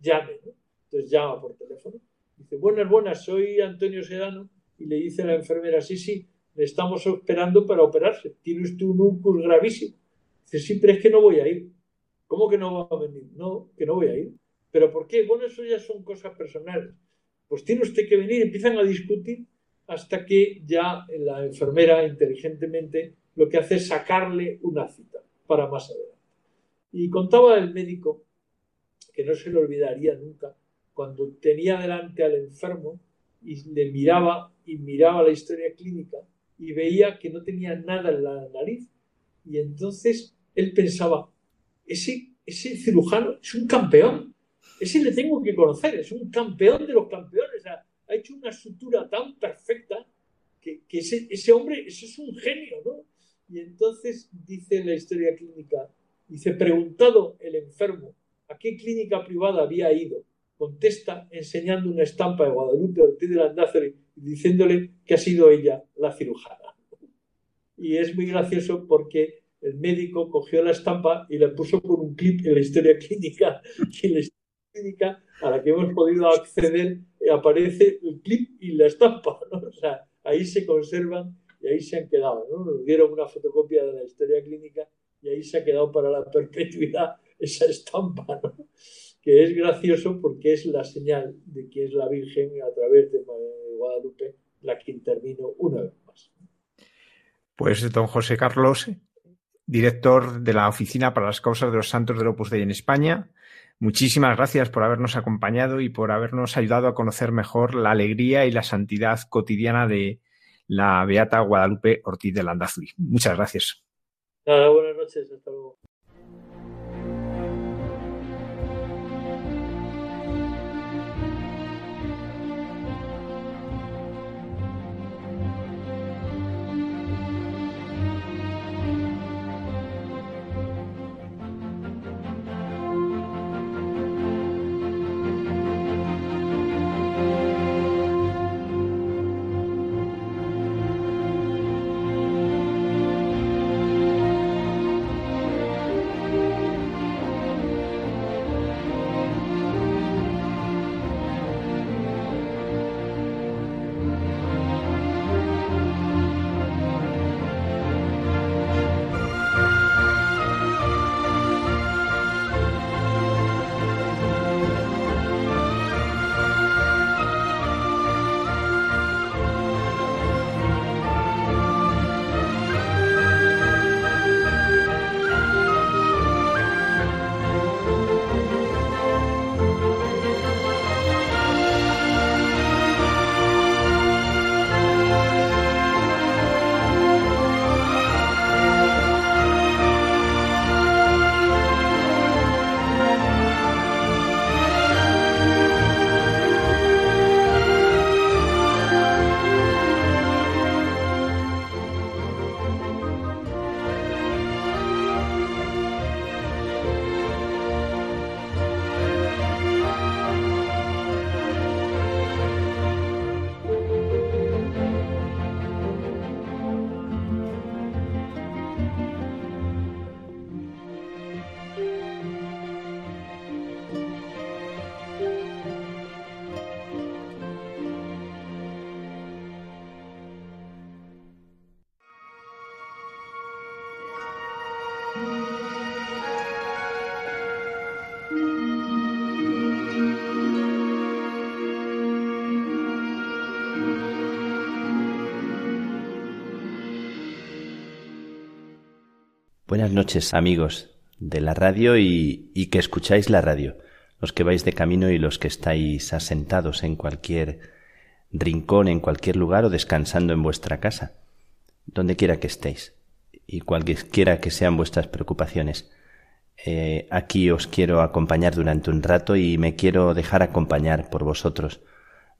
llame entonces llama por teléfono dice buenas buenas soy Antonio Sedano y le dice a la enfermera sí sí le estamos esperando para operarse. Tiene usted un ulcus gravísimo dice sí pero es que no voy a ir ¿cómo que no va a venir? no que no voy a ir pero ¿por qué? bueno eso ya son cosas personales pues tiene usted que venir empiezan a discutir hasta que ya la enfermera inteligentemente lo que hace es sacarle una cita para más adelante. Y contaba el médico que no se le olvidaría nunca cuando tenía delante al enfermo y le miraba y miraba la historia clínica y veía que no tenía nada en la nariz y entonces él pensaba, ese, ese cirujano es un campeón, ese le tengo que conocer, es un campeón de los campeones ha hecho una sutura tan perfecta que, ese, hombre, ese es un genio, ¿no? Y entonces dice la historia clínica, dice, preguntado el enfermo a qué clínica privada había ido, contesta enseñando una estampa de Guadalupe Ortiz de Landázuri diciéndole que ha sido ella la cirujana. Y es muy gracioso porque el médico cogió la estampa y la puso con un clip en la historia clínica y la historia clínica a la que hemos podido acceder aparece el clip y la estampa, ¿no? O sea, ahí se conservan y ahí se han quedado, ¿no? Nos dieron una fotocopia de la historia clínica y ahí se ha quedado para la perpetuidad esa estampa, ¿no? Que es gracioso porque es la señal de que es la Virgen a través de Guadalupe la que intervino una vez más. Pues don José Carlos, director de la Oficina para las Causas de los Santos del Opus Dei en España, muchísimas gracias por habernos acompañado y por habernos ayudado a conocer mejor la alegría y la santidad cotidiana de la Beata Guadalupe Ortiz de Landazuri. Muchas gracias. Nada, buenas noches, hasta luego. Buenas noches, amigos de la radio y, que escucháis la radio, los que vais de camino y los que estáis asentados en cualquier rincón, en cualquier lugar o descansando en vuestra casa, donde quiera que estéis y cualquiera que sean vuestras preocupaciones. Eh, aquí os quiero acompañar durante un rato y me quiero dejar acompañar por vosotros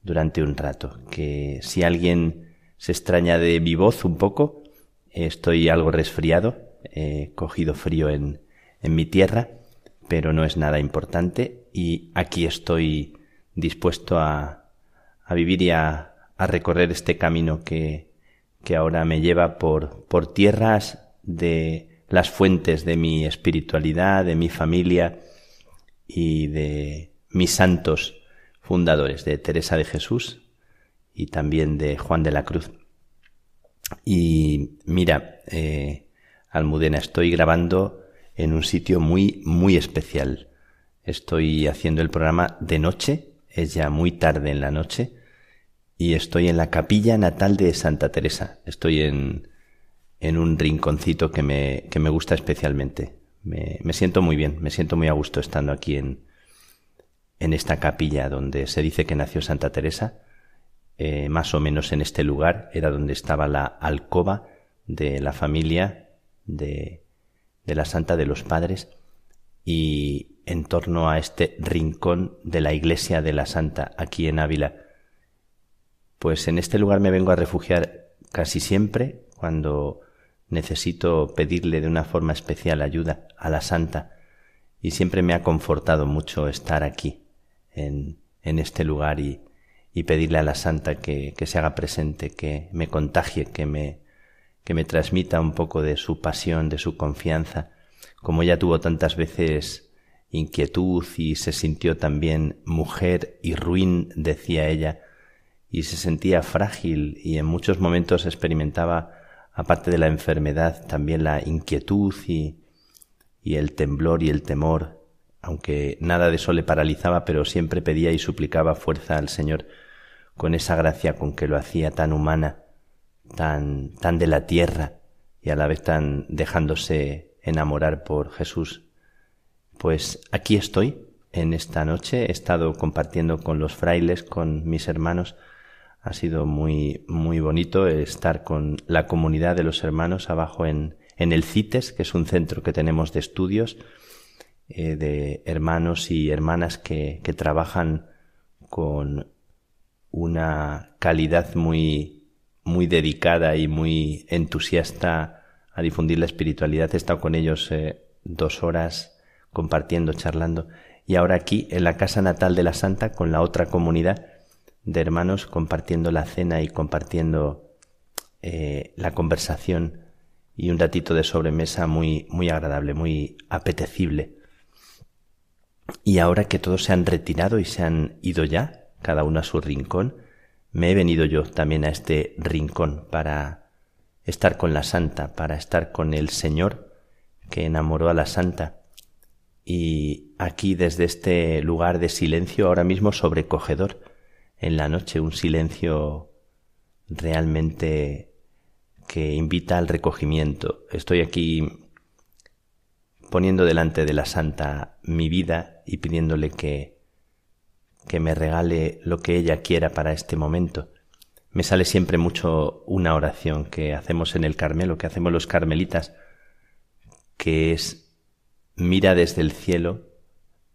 durante un rato. Que si alguien se extraña de mi voz un poco, estoy algo resfriado, he cogido frío en, en mi tierra, pero no es nada importante y aquí estoy dispuesto a, a vivir y a, a, recorrer este camino que, que ahora me lleva por, por tierras de las fuentes de mi espiritualidad, de mi familia y de mis santos fundadores, de Teresa de Jesús y también de Juan de la Cruz. Y mira, eh, Almudena. Estoy grabando en un sitio muy, muy especial. Estoy haciendo el programa de noche, es ya muy tarde en la noche, y estoy en la capilla natal de Santa Teresa. Estoy en, en un rinconcito que me, que me gusta especialmente. Me, me, siento muy bien, me siento muy a gusto estando aquí en, en esta capilla donde se dice que nació Santa Teresa. Eh, más o menos en este lugar era donde estaba la alcoba de la familia de, de la Santa de los Padres y en torno a este rincón de la iglesia de la Santa aquí en Ávila. Pues en este lugar me vengo a refugiar casi siempre cuando necesito pedirle de una forma especial ayuda a la Santa y siempre me ha confortado mucho estar aquí en, en este lugar y, y pedirle a la Santa que, que se haga presente, que me contagie, que me, que me transmita un poco de su pasión, de su confianza, como ella tuvo tantas veces inquietud y se sintió también mujer y ruin, decía ella, y se sentía frágil y en muchos momentos experimentaba, aparte de la enfermedad, también la inquietud y, y el temblor y el temor aunque nada de eso le paralizaba, pero siempre pedía y suplicaba fuerza al Señor con esa gracia con que lo hacía tan humana, tan, tan de la tierra y a la vez tan dejándose enamorar por Jesús. Pues aquí estoy en esta noche, he estado compartiendo con los frailes, con mis hermanos, ha sido muy, muy bonito estar con la comunidad de los hermanos abajo en, en el CITES, que es un centro que tenemos de estudios, eh, de hermanos y hermanas que, que trabajan con una calidad muy, muy dedicada y muy entusiasta a difundir la espiritualidad. He estado con ellos eh, dos horas compartiendo, charlando. Y ahora aquí, en la casa natal de la Santa, con la otra comunidad de hermanos, compartiendo la cena y compartiendo eh, la conversación y un ratito de sobremesa muy, muy agradable, muy apetecible. Y ahora que todos se han retirado y se han ido ya, cada uno a su rincón, me he venido yo también a este rincón para estar con la santa, para estar con el Señor que enamoró a la santa. Y aquí desde este lugar de silencio ahora mismo sobrecogedor, en la noche un silencio realmente que invita al recogimiento. Estoy aquí poniendo delante de la Santa mi vida y pidiéndole que, que me regale lo que ella quiera para este momento. Me sale siempre mucho una oración que hacemos en el Carmelo, que hacemos los carmelitas, que es mira desde el cielo,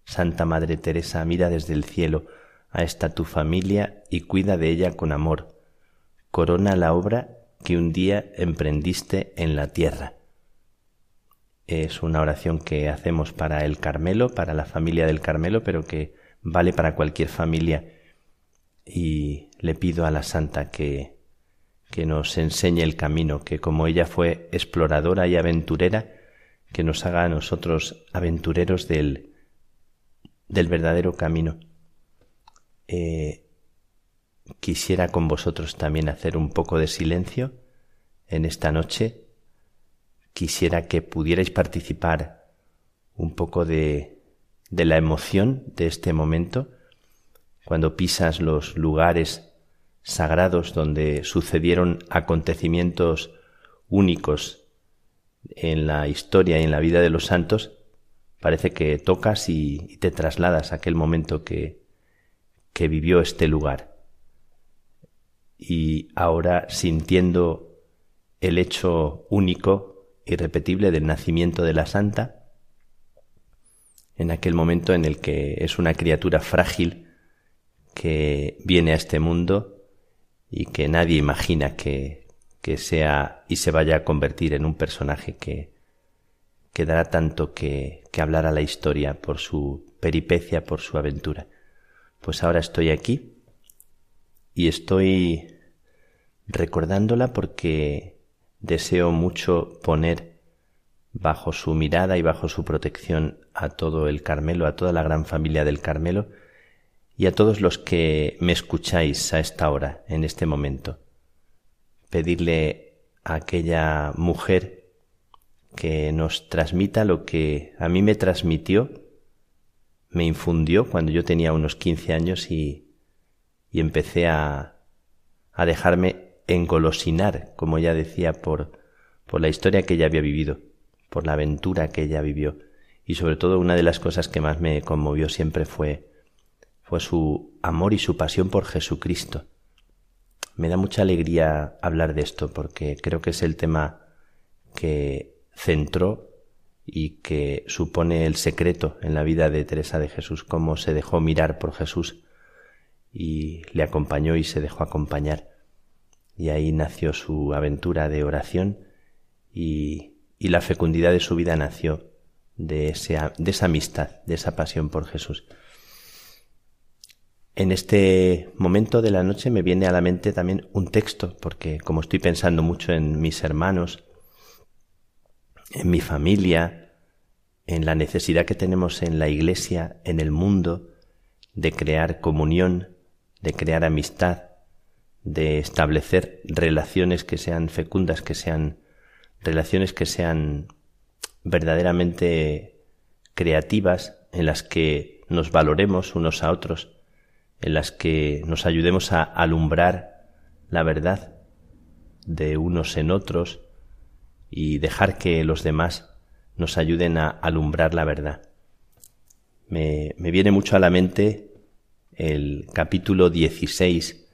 Santa Madre Teresa, mira desde el cielo a esta tu familia y cuida de ella con amor. Corona la obra que un día emprendiste en la tierra. Es una oración que hacemos para el Carmelo, para la familia del Carmelo, pero que vale para cualquier familia. Y le pido a la Santa que, que nos enseñe el camino, que como ella fue exploradora y aventurera, que nos haga a nosotros aventureros del, del verdadero camino. Eh, quisiera con vosotros también hacer un poco de silencio en esta noche. Quisiera que pudierais participar un poco de, de la emoción de este momento, cuando pisas los lugares sagrados donde sucedieron acontecimientos únicos en la historia y en la vida de los santos, parece que tocas y, te trasladas a aquel momento que, que vivió este lugar. Y ahora sintiendo el hecho único, irrepetible del nacimiento de la santa, en aquel momento en el que es una criatura frágil que viene a este mundo y que nadie imagina que, que sea y se vaya a convertir en un personaje que, que dará tanto que, que hablar a la historia por su peripecia, por su aventura. Pues ahora estoy aquí y estoy recordándola porque deseo mucho poner bajo su mirada y bajo su protección a todo el Carmelo, a toda la gran familia del Carmelo y a todos los que me escucháis a esta hora, en este momento. Pedirle a aquella mujer que nos transmita lo que a mí me transmitió, me infundió cuando yo tenía unos 15 años y, y empecé a, a dejarme engolosinar, como ella decía, por, por la historia que ella había vivido, por la aventura que ella vivió. Y sobre todo una de las cosas que más me conmovió siempre fue, fue su amor y su pasión por Jesucristo. Me da mucha alegría hablar de esto porque creo que es el tema que centró y que supone el secreto en la vida de Teresa de Jesús, cómo se dejó mirar por Jesús y le acompañó y se dejó acompañar y ahí nació su aventura de oración y, y la fecundidad de su vida nació de, de esa amistad, de esa pasión por Jesús. En este momento de la noche me viene a la mente también un texto, porque como estoy pensando mucho en mis hermanos, en mi familia, en la necesidad que tenemos en la iglesia, en el mundo, de crear comunión, de crear amistad, de establecer relaciones que sean fecundas, que sean relaciones que sean verdaderamente creativas, en las que nos valoremos unos a otros, en las que nos ayudemos a alumbrar la verdad de unos en otros y dejar que los demás nos ayuden a alumbrar la verdad. Me, me viene mucho a la mente el capítulo 16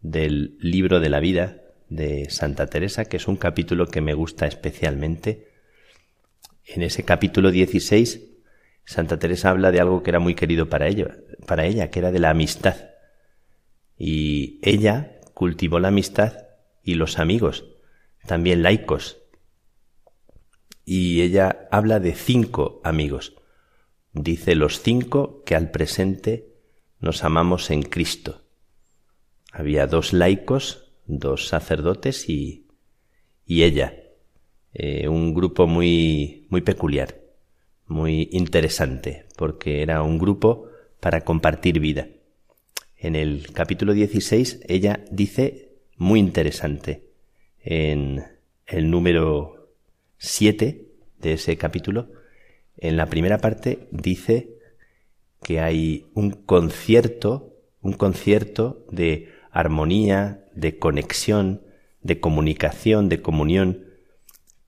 del libro de la vida de Santa Teresa, que es un capítulo que me gusta especialmente. En ese capítulo 16, Santa Teresa habla de algo que era muy querido para ella, para ella, que era de la amistad. Y ella cultivó la amistad y los amigos, también laicos. Y ella habla de cinco amigos. Dice los cinco que al presente nos amamos en Cristo. Había dos laicos dos sacerdotes y, y ella. Eh, un grupo muy, muy peculiar, muy interesante, porque era un grupo para compartir vida. En el capítulo 16 ella dice muy interesante en el número 7 de ese capítulo, en la primera parte dice que hay un concierto, un concierto de armonía, de conexión, de comunicación, de comunión,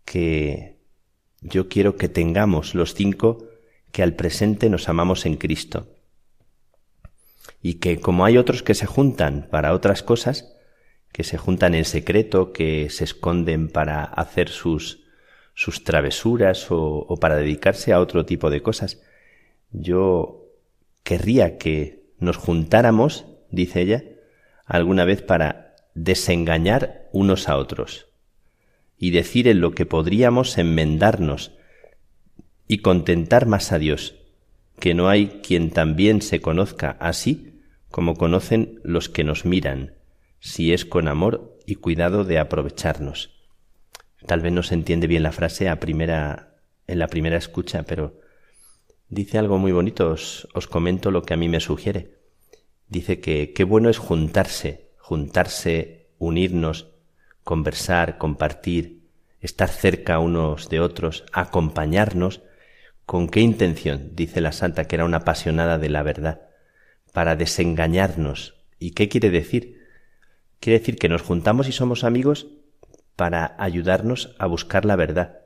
que yo quiero que tengamos los cinco que al presente nos amamos en Cristo. Y que como hay otros que se juntan para otras cosas, que se juntan en secreto, que se esconden para hacer sus, sus travesuras o, o para dedicarse a otro tipo de cosas, yo querría que nos juntáramos, dice ella, alguna vez para desengañar unos a otros y decir en lo que podríamos enmendarnos y contentar más a Dios, que no hay quien también se conozca así como conocen los que nos miran, si es con amor y cuidado de aprovecharnos. Tal vez no se entiende bien la frase a primera, en la primera escucha, pero dice algo muy bonito, os, os comento lo que a mí me sugiere dice que qué bueno es juntarse, juntarse, unirnos, conversar, compartir, estar cerca unos de otros, acompañarnos. ¿Con qué intención? dice la santa, que era una apasionada de la verdad, para desengañarnos. ¿Y qué quiere decir? Quiere decir que nos juntamos y somos amigos para ayudarnos a buscar la verdad,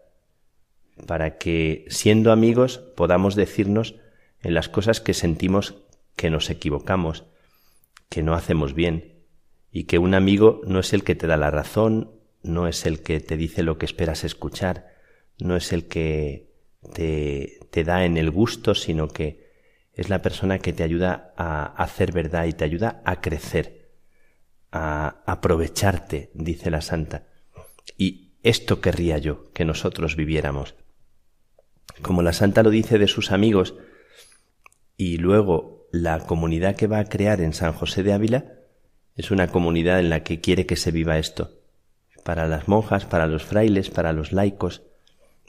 para que, siendo amigos, podamos decirnos en las cosas que sentimos que nos equivocamos, que no hacemos bien, y que un amigo no es el que te da la razón, no es el que te dice lo que esperas escuchar, no es el que te, te da en el gusto, sino que es la persona que te ayuda a hacer verdad y te ayuda a crecer, a aprovecharte, dice la santa. Y esto querría yo que nosotros viviéramos. Como la santa lo dice de sus amigos, y luego la comunidad que va a crear en San José de Ávila es una comunidad en la que quiere que se viva esto. Para las monjas, para los frailes, para los laicos,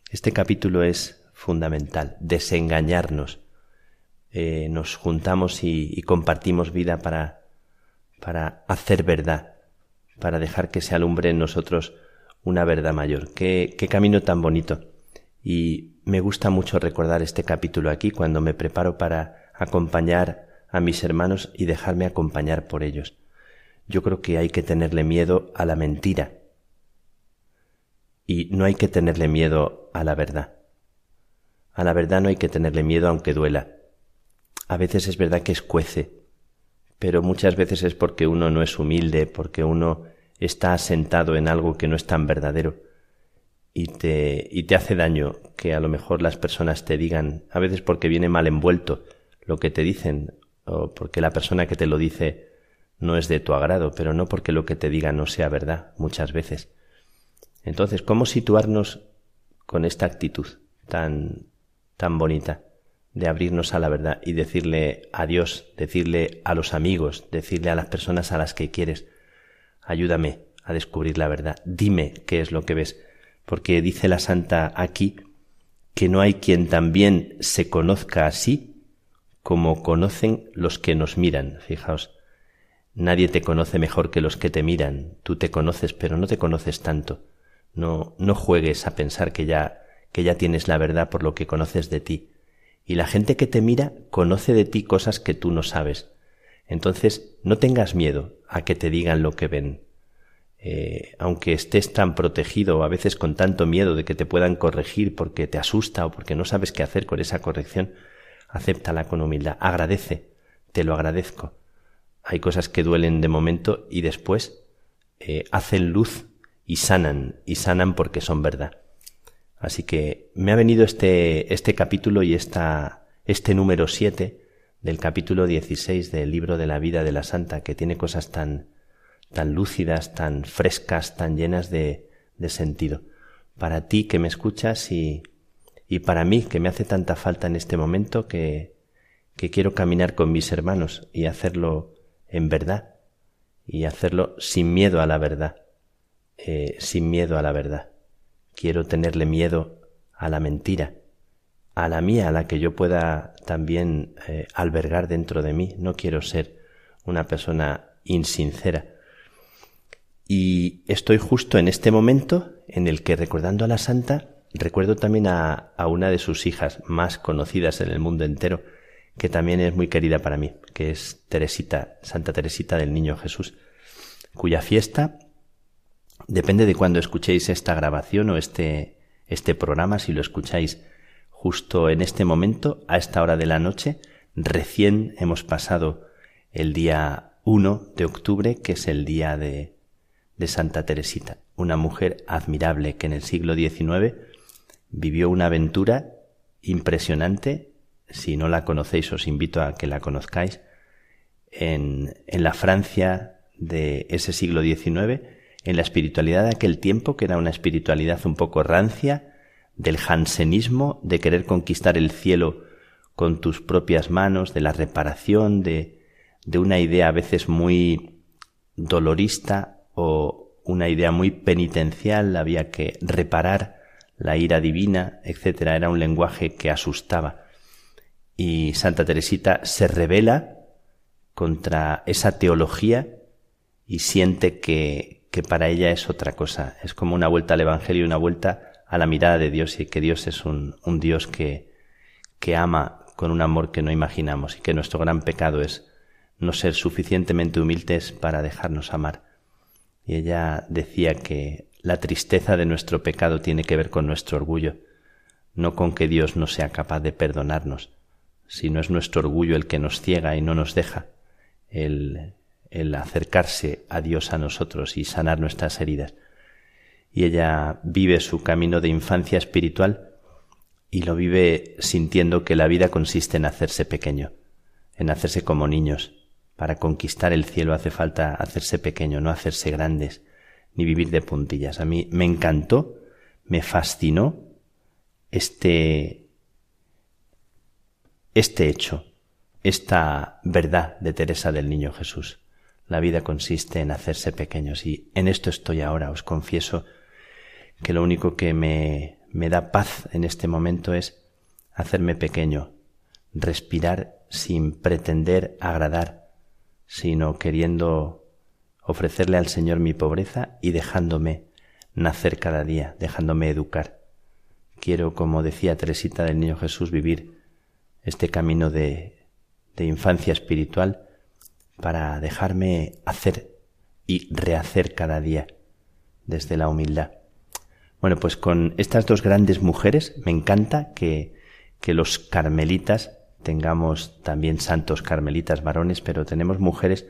este capítulo es fundamental, desengañarnos. Eh, nos juntamos y, compartimos vida para, para hacer verdad, para dejar que se alumbre en nosotros una verdad mayor. Qué, qué camino tan bonito. Y me gusta mucho recordar este capítulo aquí cuando me preparo para acompañar a mis hermanos y dejarme acompañar por ellos. Yo creo que hay que tenerle miedo a la mentira y no hay que tenerle miedo a la verdad. A la verdad no hay que tenerle miedo aunque duela. A veces es verdad que escuece, pero muchas veces es porque uno no es humilde, porque uno está asentado en algo que no es tan verdadero y te, y te hace daño que a lo mejor las personas te digan, a veces porque viene mal envuelto, lo que te dicen, o porque la persona que te lo dice no es de tu agrado, pero no porque lo que te diga no sea verdad, muchas veces. Entonces, ¿cómo situarnos con esta actitud tan, tan bonita de abrirnos a la verdad y decirle a Dios, decirle a los amigos, decirle a las personas a las que quieres, ayúdame a descubrir la verdad, dime qué es lo que ves, porque dice la santa aquí que no hay quien también se conozca así como conocen los que nos miran. Fijaos, nadie te conoce mejor que los que te miran. Tú te conoces, pero no te conoces tanto. No, no juegues a pensar que ya, que ya tienes la verdad por lo que conoces de ti. Y la gente que te mira conoce de ti cosas que tú no sabes. Entonces, no tengas miedo a que te digan lo que ven. Eh, aunque estés tan protegido o a veces con tanto miedo de que te puedan corregir porque te asusta o porque no sabes qué hacer con esa corrección, acéptala con humildad, agradece, te lo agradezco. Hay cosas que duelen de momento y después eh, hacen luz y sanan, y sanan porque son verdad. Así que me ha venido este, este capítulo y esta, este número 7 del capítulo 16 del libro de la vida de la santa, que tiene cosas tan, tan lúcidas, tan frescas, tan llenas de, de sentido. Para ti que me escuchas y, y para mí que me hace tanta falta en este momento que, que quiero caminar con mis hermanos y hacerlo en verdad y hacerlo sin miedo a la verdad, eh, sin miedo a la verdad. Quiero tenerle miedo a la mentira, a la mía, a la que yo pueda también eh, albergar dentro de mí. No quiero ser una persona insincera. Y estoy justo en este momento en el que recordando a la santa, recuerdo también a, a, una de sus hijas más conocidas en el mundo entero, que también es muy querida para mí, que es Teresita, Santa Teresita del Niño Jesús, cuya fiesta depende de cuando escuchéis esta grabación o este, este programa, si lo escucháis justo en este momento, a esta hora de la noche, recién hemos pasado el día 1 de octubre, que es el día de, de Santa Teresita, una mujer admirable que en el siglo XIX vivió una aventura impresionante. Si no la conocéis, os invito a que la conozcáis. En, en la Francia de ese siglo XIX, en la espiritualidad de aquel tiempo, que era una espiritualidad un poco rancia, del jansenismo, de querer conquistar el cielo con tus propias manos, de la reparación, de, de una idea a veces muy dolorista o una idea muy penitencial, había que reparar la ira divina, etc. Era un lenguaje que asustaba. Y Santa Teresita se revela contra esa teología y siente que, que para ella es otra cosa. Es como una vuelta al Evangelio una vuelta a la mirada de Dios y que Dios es un, un Dios que, que ama con un amor que no imaginamos y que nuestro gran pecado es no ser suficientemente humildes para dejarnos amar. Y ella decía que la tristeza de nuestro pecado tiene que ver con nuestro orgullo, no con que Dios no sea capaz de perdonarnos, sino es nuestro orgullo el que nos ciega y no nos deja el, el acercarse a Dios a nosotros y sanar nuestras heridas. Y ella vive su camino de infancia espiritual y lo vive sintiendo que la vida consiste en hacerse pequeño, en hacerse como niños, para conquistar el cielo hace falta hacerse pequeño, no hacerse grandes, ni vivir de puntillas. A mí me encantó, me fascinó este, este hecho, esta verdad de Teresa del Niño Jesús. La vida consiste en hacerse pequeños y en esto estoy ahora. Os confieso que lo único que me, me da paz en este momento es hacerme pequeño, respirar sin pretender agradar, sino queriendo ofrecerle al Señor mi pobreza y dejándome nacer cada día, dejándome educar. Quiero, como decía Teresita del Niño Jesús, vivir este camino de, de infancia espiritual para dejarme hacer y rehacer cada día desde la humildad. Bueno, pues con estas dos grandes mujeres me encanta que, que los carmelitas tengamos también santos carmelitas varones, pero tenemos mujeres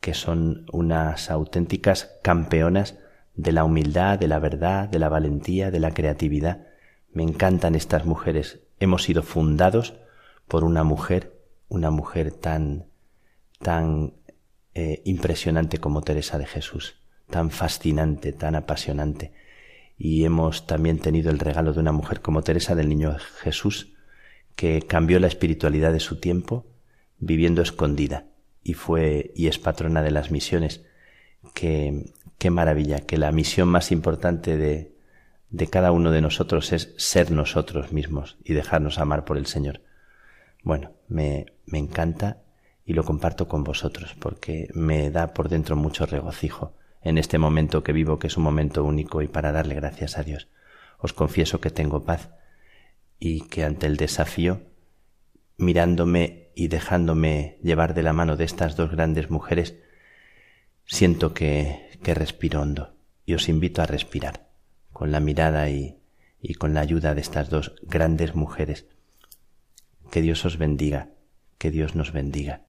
que son unas auténticas campeonas de la humildad, de la verdad, de la valentía, de la creatividad. Me encantan estas mujeres. Hemos sido fundados por una mujer, una mujer tan, tan eh, impresionante como Teresa de Jesús, tan fascinante, tan apasionante. Y hemos también tenido el regalo de una mujer como Teresa del Niño Jesús, que cambió la espiritualidad de su tiempo viviendo escondida y fue y es patrona de las misiones. Que, qué maravilla, que la misión más importante de, de cada uno de nosotros es ser nosotros mismos y dejarnos amar por el Señor. Bueno, me, me encanta y lo comparto con vosotros porque me da por dentro mucho regocijo en este momento que vivo, que es un momento único y para darle gracias a Dios. Os confieso que tengo paz y que ante el desafío mirándome y dejándome llevar de la mano de estas dos grandes mujeres, siento que, que respiro hondo y os invito a respirar con la mirada y, y con la ayuda de estas dos grandes mujeres. Que Dios os bendiga, que Dios nos bendiga.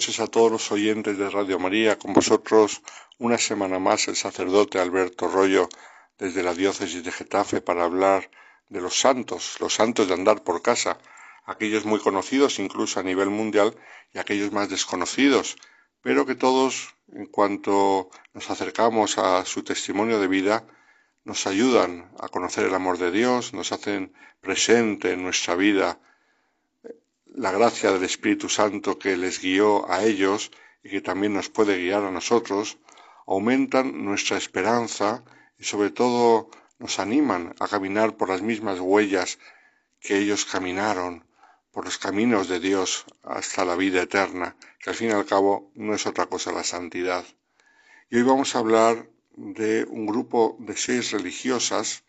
Noches a todos los oyentes de Radio María. Con vosotros una semana más el sacerdote Alberto Rollo desde la diócesis de Getafe para hablar de los santos, los santos de andar por casa, aquellos muy conocidos incluso a nivel mundial y aquellos más desconocidos, pero que todos, en cuanto nos acercamos a su testimonio de vida, nos ayudan a conocer el amor de Dios, nos hacen presente en nuestra vida la gracia del Espíritu Santo que les guió a ellos y que también nos puede guiar a nosotros, aumentan nuestra esperanza y sobre todo nos animan a caminar por las mismas huellas que ellos caminaron, por los caminos de Dios hasta la vida eterna, que al fin y al cabo no es otra cosa la santidad. Y hoy vamos a hablar de un grupo de seis religiosas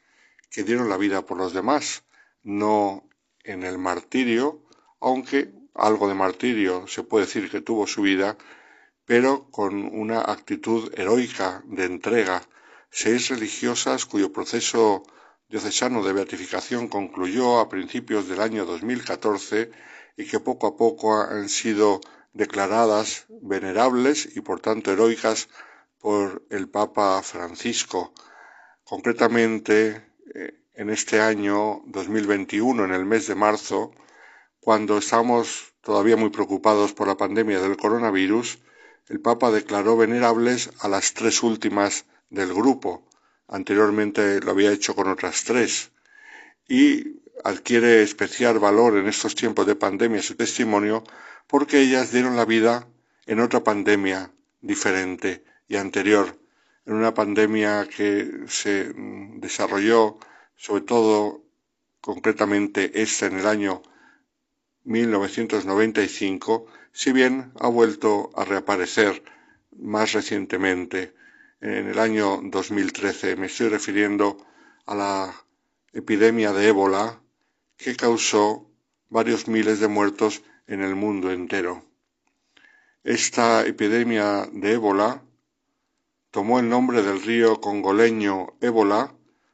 que dieron la vida por los demás, no en el martirio, aunque algo de martirio se puede decir que tuvo su vida, pero con una actitud heroica de entrega. Seis religiosas cuyo proceso diocesano de beatificación concluyó a principios del año 2014 y que poco a poco han sido declaradas venerables y por tanto heroicas por el Papa Francisco. Concretamente, eh, en este año 2021, en el mes de marzo, cuando estamos todavía muy preocupados por la pandemia del coronavirus, el Papa declaró venerables a las tres últimas del grupo. Anteriormente lo había hecho con otras tres. Y adquiere especial valor en estos tiempos de pandemia su testimonio porque ellas dieron la vida en otra pandemia diferente y anterior, en una pandemia que se desarrolló sobre todo concretamente esta en el año 1995, si bien ha vuelto a reaparecer más recientemente en el año 2013. Me estoy refiriendo a la epidemia de ébola que causó varios miles de muertos en el mundo entero. Esta epidemia de ébola tomó el nombre del río congoleño Ébola,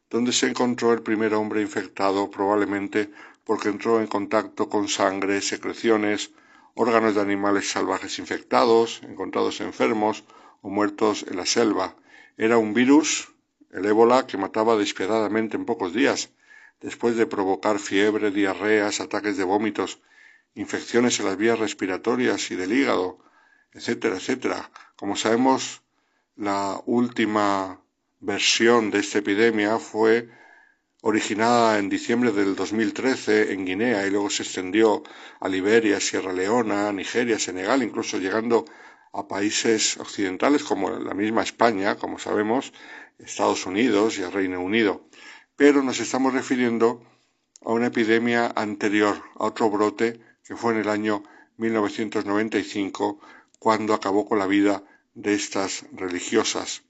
donde se encontró el primer hombre infectado probablemente porque entró en contacto con sangre, secreciones, órganos de animales salvajes infectados, encontrados enfermos o muertos en la selva. Era un virus el ébola que mataba despiadadamente en pocos días, después de provocar fiebre, diarreas, ataques de vómitos, infecciones en las vías respiratorias y del hígado, etcétera, etcétera. Como sabemos, la última versión de esta epidemia fue originada en diciembre del 2013 en Guinea y luego se extendió a Liberia, Sierra Leona, Nigeria, Senegal, incluso llegando a países occidentales como la misma España, como sabemos, Estados Unidos y el Reino Unido. Pero nos estamos refiriendo a una epidemia anterior, a otro brote que fue en el año 1995, cuando acabó con la vida de estas religiosas.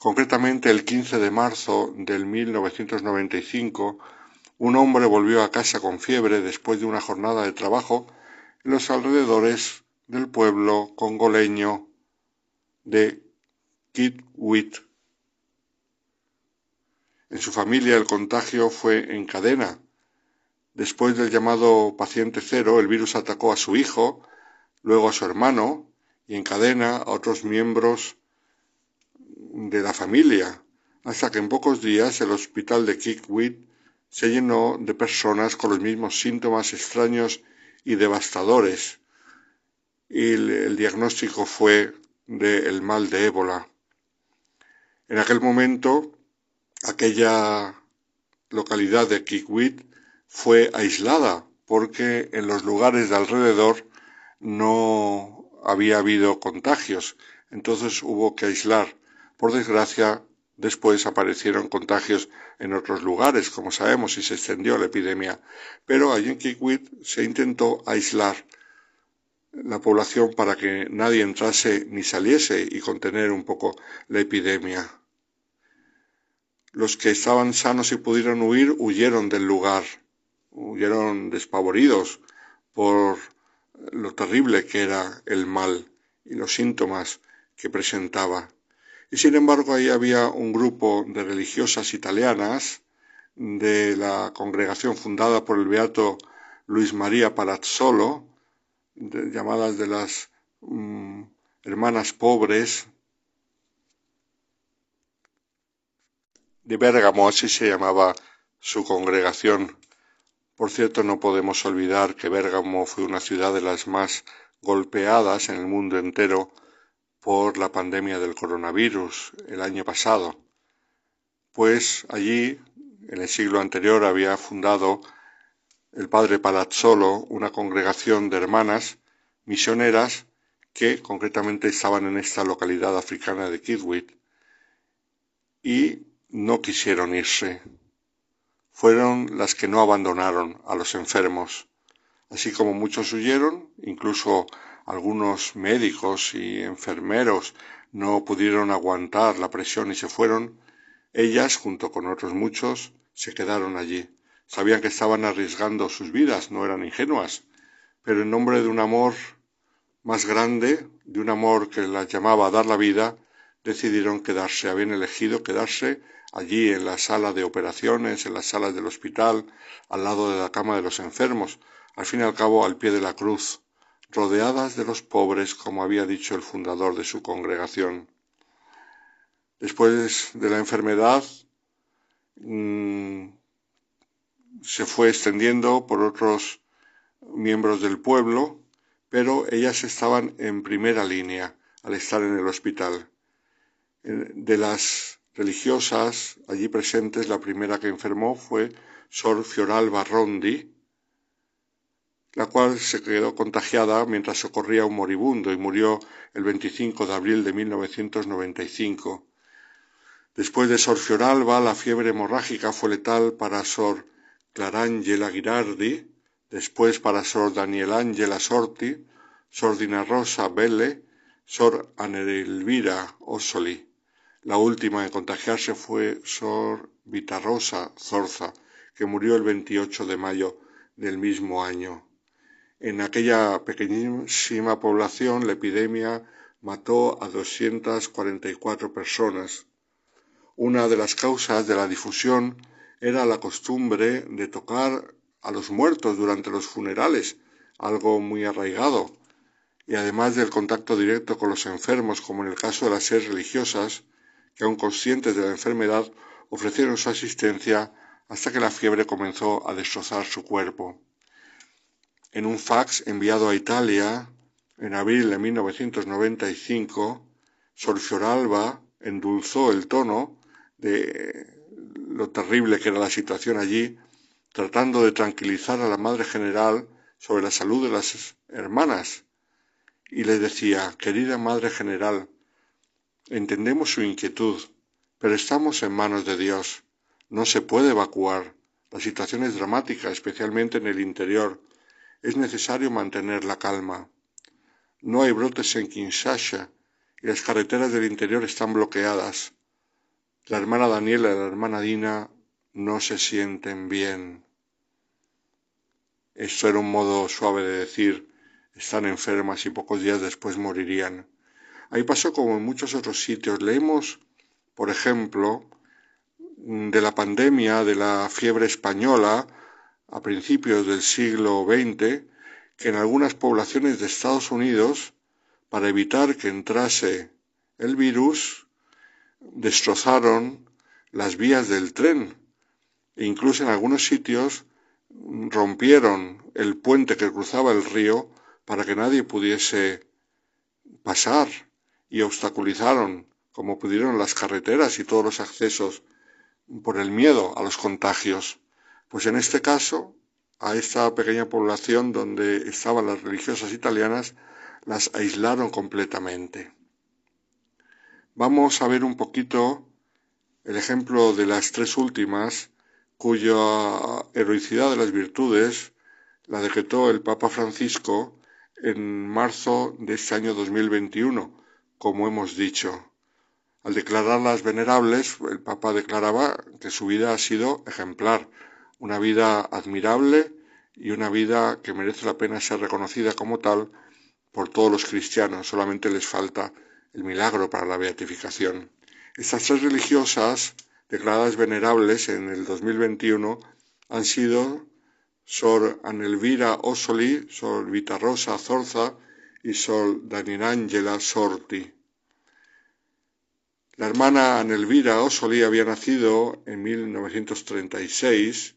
Concretamente, el 15 de marzo del 1995, un hombre volvió a casa con fiebre después de una jornada de trabajo en los alrededores del pueblo congoleño de Kitwit. En su familia el contagio fue en cadena. Después del llamado paciente cero, el virus atacó a su hijo, luego a su hermano y en cadena a otros miembros de la familia, hasta que en pocos días el hospital de Kikwit se llenó de personas con los mismos síntomas extraños y devastadores, y el, diagnóstico fue del mal de ébola. En aquel momento, aquella localidad de Kikwit fue aislada porque en los lugares de alrededor no había habido contagios, entonces hubo que aislar por desgracia, después aparecieron contagios en otros lugares, como sabemos, y se extendió la epidemia. Pero allí en Kikwit se intentó aislar la población para que nadie entrase ni saliese y contener un poco la epidemia. Los que estaban sanos y pudieron huir huyeron del lugar, huyeron despavoridos por lo terrible que era el mal y los síntomas que presentaba. Y sin embargo ahí había un grupo de religiosas italianas de la congregación fundada por el beato Luis María Palazzolo, llamadas de las mm, hermanas pobres de Bérgamo, así se llamaba su congregación. Por cierto, no podemos olvidar que Bérgamo fue una ciudad de las más golpeadas en el mundo entero por la pandemia del coronavirus el año pasado, pues allí, en el siglo anterior, había fundado el padre Palazzolo una congregación de hermanas misioneras que concretamente estaban en esta localidad africana de Kidwit y no quisieron irse. Fueron las que no abandonaron a los enfermos. Así como muchos huyeron, incluso algunos médicos y enfermeros no pudieron aguantar la presión y se fueron, ellas, junto con otros muchos, se quedaron allí. Sabían que estaban arriesgando sus vidas, no eran ingenuas, pero en nombre de un amor más grande, de un amor que las llamaba a dar la vida, decidieron quedarse, habían elegido quedarse allí en la sala de operaciones, en las salas del hospital, al lado de la cama de los enfermos, al fin y al cabo al pie de la cruz, rodeadas de los pobres, como había dicho el fundador de su congregación. Después de la enfermedad, mm, se fue extendiendo por otros miembros del pueblo, pero ellas estaban en primera línea al estar en el hospital. De las religiosas allí presentes, la primera que enfermó fue Sor Fioralba Rondi, la cual se quedó contagiada mientras socorría a un moribundo y murió el 25 de abril de 1995. Después de Sor Fioralba, la fiebre hemorrágica fue letal para Sor Clarangela Girardi, después para Sor Danielangela Sorti, Sor Dina Rosa Belle, Sor Elvira Ossoli. La última en contagiarse fue Sor Rosa Zorza, que murió el 28 de mayo del mismo año. En aquella pequeñísima población la epidemia mató a 244 personas. Una de las causas de la difusión era la costumbre de tocar a los muertos durante los funerales, algo muy arraigado, y además del contacto directo con los enfermos, como en el caso de las seres religiosas, que aun conscientes de la enfermedad ofrecieron su asistencia hasta que la fiebre comenzó a destrozar su cuerpo. En un fax enviado a Italia en abril de 1995, Sor Fioralba endulzó el tono de lo terrible que era la situación allí, tratando de tranquilizar a la Madre General sobre la salud de las hermanas. Y le decía, querida Madre General, entendemos su inquietud, pero estamos en manos de Dios. No se puede evacuar. La situación es dramática, especialmente en el interior. Es necesario mantener la calma. No hay brotes en Kinshasa y las carreteras del interior están bloqueadas. La hermana Daniela y la hermana Dina no se sienten bien. Esto era un modo suave de decir están enfermas y pocos días después morirían. Ahí pasó como en muchos otros sitios. Leemos, por ejemplo, de la pandemia de la fiebre española a principios del siglo XX, que en algunas poblaciones de Estados Unidos, para evitar que entrase el virus, destrozaron las vías del tren e incluso en algunos sitios rompieron el puente que cruzaba el río para que nadie pudiese pasar y obstaculizaron como pudieron las carreteras y todos los accesos por el miedo a los contagios. Pues en este caso, a esta pequeña población donde estaban las religiosas italianas, las aislaron completamente. Vamos a ver un poquito el ejemplo de las tres últimas, cuya heroicidad de las virtudes la decretó el Papa Francisco en marzo de este año 2021, como hemos dicho. Al declararlas venerables, el Papa declaraba que su vida ha sido ejemplar, una vida admirable y una vida que merece la pena ser reconocida como tal por todos los cristianos. Solamente les falta el milagro para la beatificación. Estas tres religiosas declaradas venerables en el 2021 han sido Sor Anelvira Osoli, Sor Vita Rosa Zorza y Sor Danielangela Sorti. La hermana Anelvira Osoli había nacido en 1936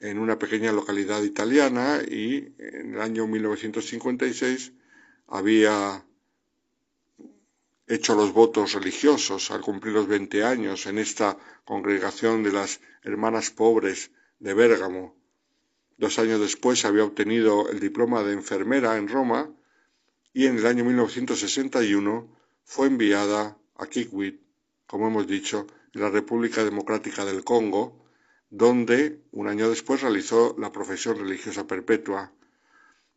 en una pequeña localidad italiana y en el año 1956 había hecho los votos religiosos al cumplir los 20 años en esta congregación de las Hermanas Pobres de Bérgamo. Dos años después había obtenido el diploma de enfermera en Roma y en el año 1961 fue enviada a Kikwit, como hemos dicho, en la República Democrática del Congo, donde un año después realizó la profesión religiosa perpetua.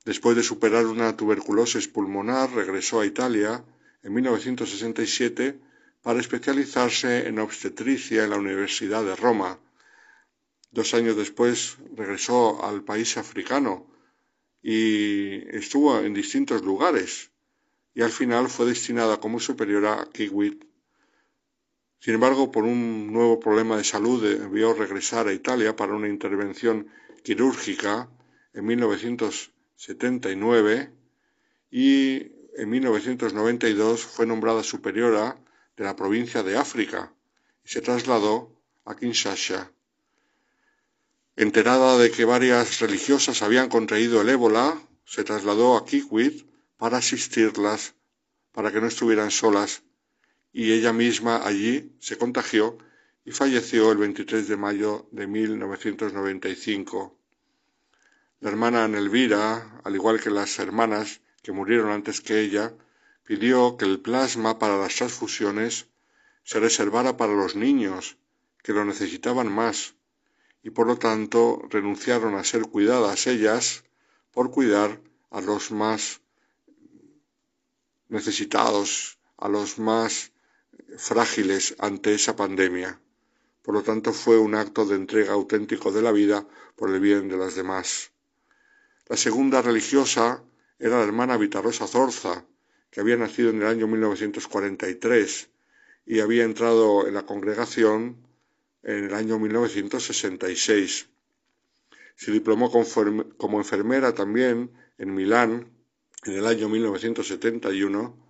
Después de superar una tuberculosis pulmonar, regresó a Italia en 1967 para especializarse en obstetricia en la Universidad de Roma. Dos años después regresó al país africano y estuvo en distintos lugares, y al final fue destinada como superiora a Kikwit. Sin embargo, por un nuevo problema de salud debió regresar a Italia para una intervención quirúrgica en 1979 y en 1992 fue nombrada superiora de la provincia de África y se trasladó a Kinshasa. Enterada de que varias religiosas habían contraído el ébola, se trasladó a Kikwit para asistirlas, para que no estuvieran solas, y ella misma allí se contagió y falleció el 23 de mayo de 1995. La hermana Nelvira, al igual que las hermanas que murieron antes que ella, pidió que el plasma para las transfusiones se reservara para los niños, que lo necesitaban más, y por lo tanto renunciaron a ser cuidadas ellas por cuidar a los más necesitados, a los más frágiles ante esa pandemia. Por lo tanto, fue un acto de entrega auténtico de la vida por el bien de las demás. La segunda religiosa era la hermana Vitarosa Zorza, que había nacido en el año 1943 y había entrado en la congregación en el año 1966. Se diplomó como enfermera también en Milán en el año 1971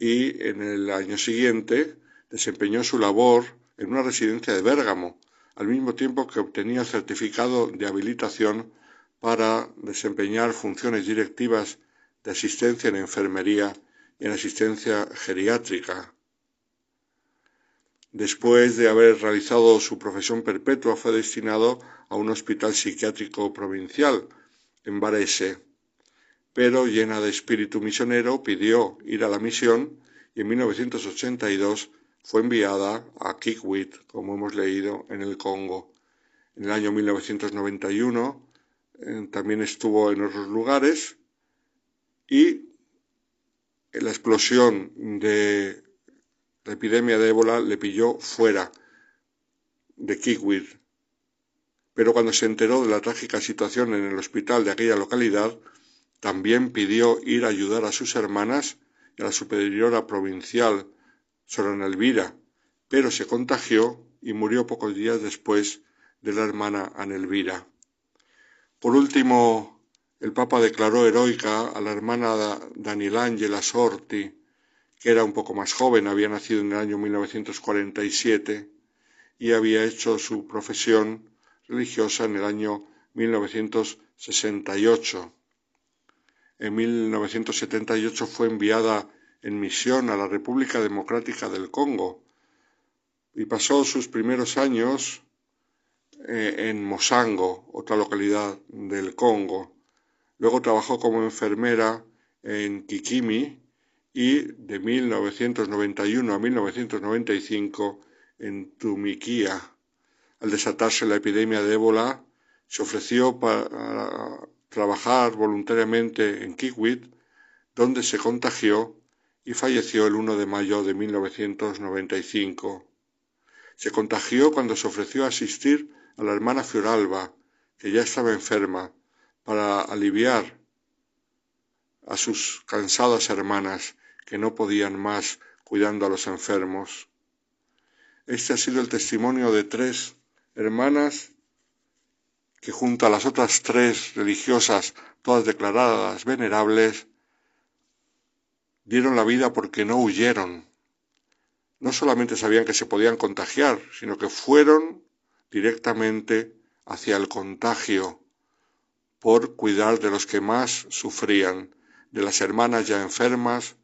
y en el año siguiente desempeñó su labor en una residencia de Bérgamo, al mismo tiempo que obtenía el certificado de habilitación para desempeñar funciones directivas de asistencia en enfermería y en asistencia geriátrica. Después de haber realizado su profesión perpetua, fue destinado a un hospital psiquiátrico provincial en Varese, pero llena de espíritu misionero pidió ir a la misión y en 1982 fue enviada a Kikwit, como hemos leído en el Congo. En el año 1991 eh, también estuvo en otros lugares y la explosión de la epidemia de ébola le pilló fuera de Kikwit. Pero cuando se enteró de la trágica situación en el hospital de aquella localidad, también pidió ir a ayudar a sus hermanas y a la superiora provincial, Sorana Elvira, pero se contagió y murió pocos días después de la hermana Anelvira. Por último, el Papa declaró heroica a la hermana Danielangela Sorti, que era un poco más joven, había nacido en el año 1947 y había hecho su profesión religiosa en el año 1968. En 1978 fue enviada en misión a la República Democrática del Congo y pasó sus primeros años eh, en Mosango, otra localidad del Congo. Luego trabajó como enfermera en Kikimi y de 1991 a 1995 en Tumiquía. Al desatarse la epidemia de ébola, se ofreció para trabajar voluntariamente en Kikwit, donde se contagió y falleció el 1 de mayo de 1995. Se contagió cuando se ofreció a asistir a la hermana Fioralba, que ya estaba enferma, para aliviar a sus cansadas hermanas que no podían más cuidando a los enfermos. Este ha sido el testimonio de tres hermanas que junto a las otras tres religiosas, todas declaradas venerables, dieron la vida porque no huyeron. No solamente sabían que se podían contagiar, sino que fueron directamente hacia el contagio por cuidar de los que más sufrían, de las hermanas ya enfermas,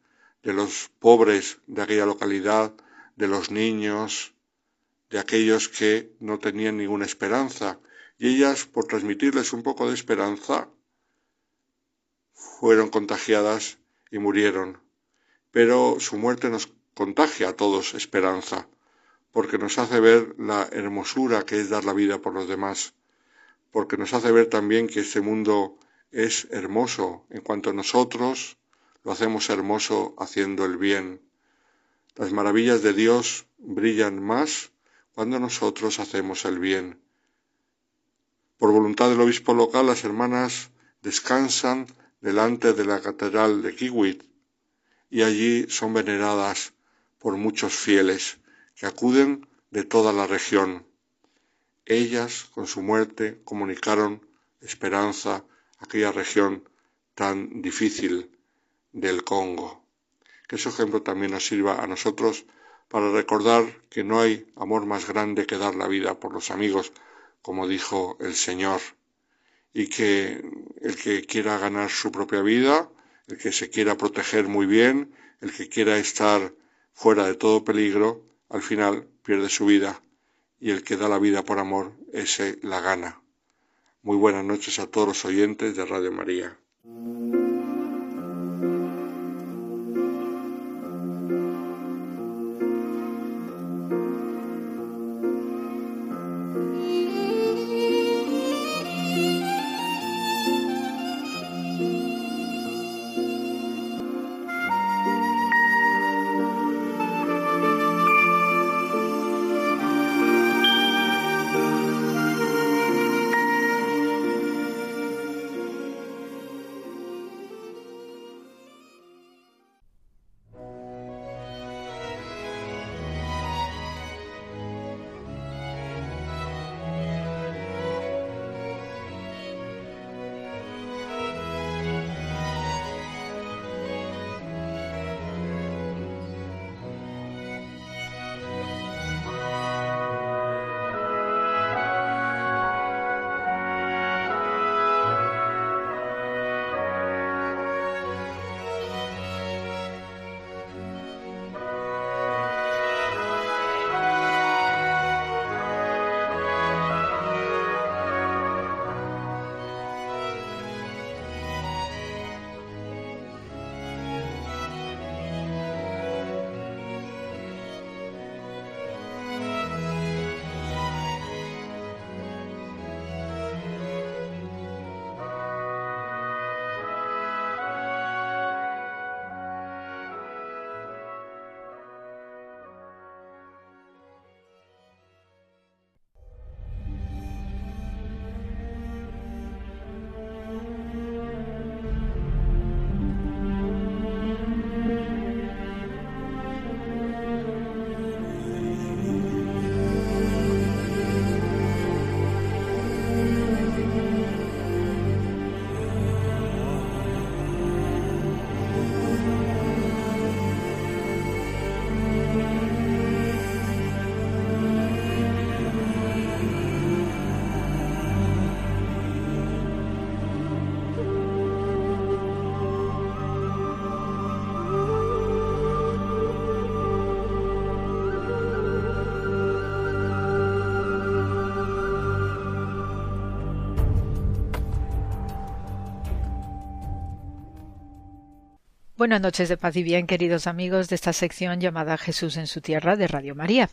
de los pobres de aquella localidad, de los niños, de aquellos que no tenían ninguna esperanza, y ellas, por transmitirles un poco de esperanza, fueron contagiadas y murieron. Pero su muerte nos contagia a todos esperanza, porque nos hace ver la hermosura que es dar la vida por los demás, porque nos hace ver también que este mundo es hermoso en cuanto nosotros lo hacemos hermoso haciendo el bien. Las maravillas de Dios brillan más cuando nosotros hacemos el bien. Por voluntad del obispo local, las hermanas descansan delante de la catedral de Kiwit y allí son veneradas por muchos fieles que acuden de toda la región. Ellas, con su muerte, comunicaron esperanza a aquella región tan difícil del Congo. Que ese ejemplo también nos sirva a nosotros para recordar que no hay amor más grande que dar la vida por los amigos, como dijo el Señor, y que el que quiera ganar su propia vida, el que se quiera proteger muy bien, el que quiera estar fuera de todo peligro, al final pierde su vida, y el que da la vida por amor, ese la gana. Muy buenas noches a todos los oyentes de Radio María. Buenas noches de paz y bien, queridos amigos de esta sección llamada Jesús en su tierra de Radio María.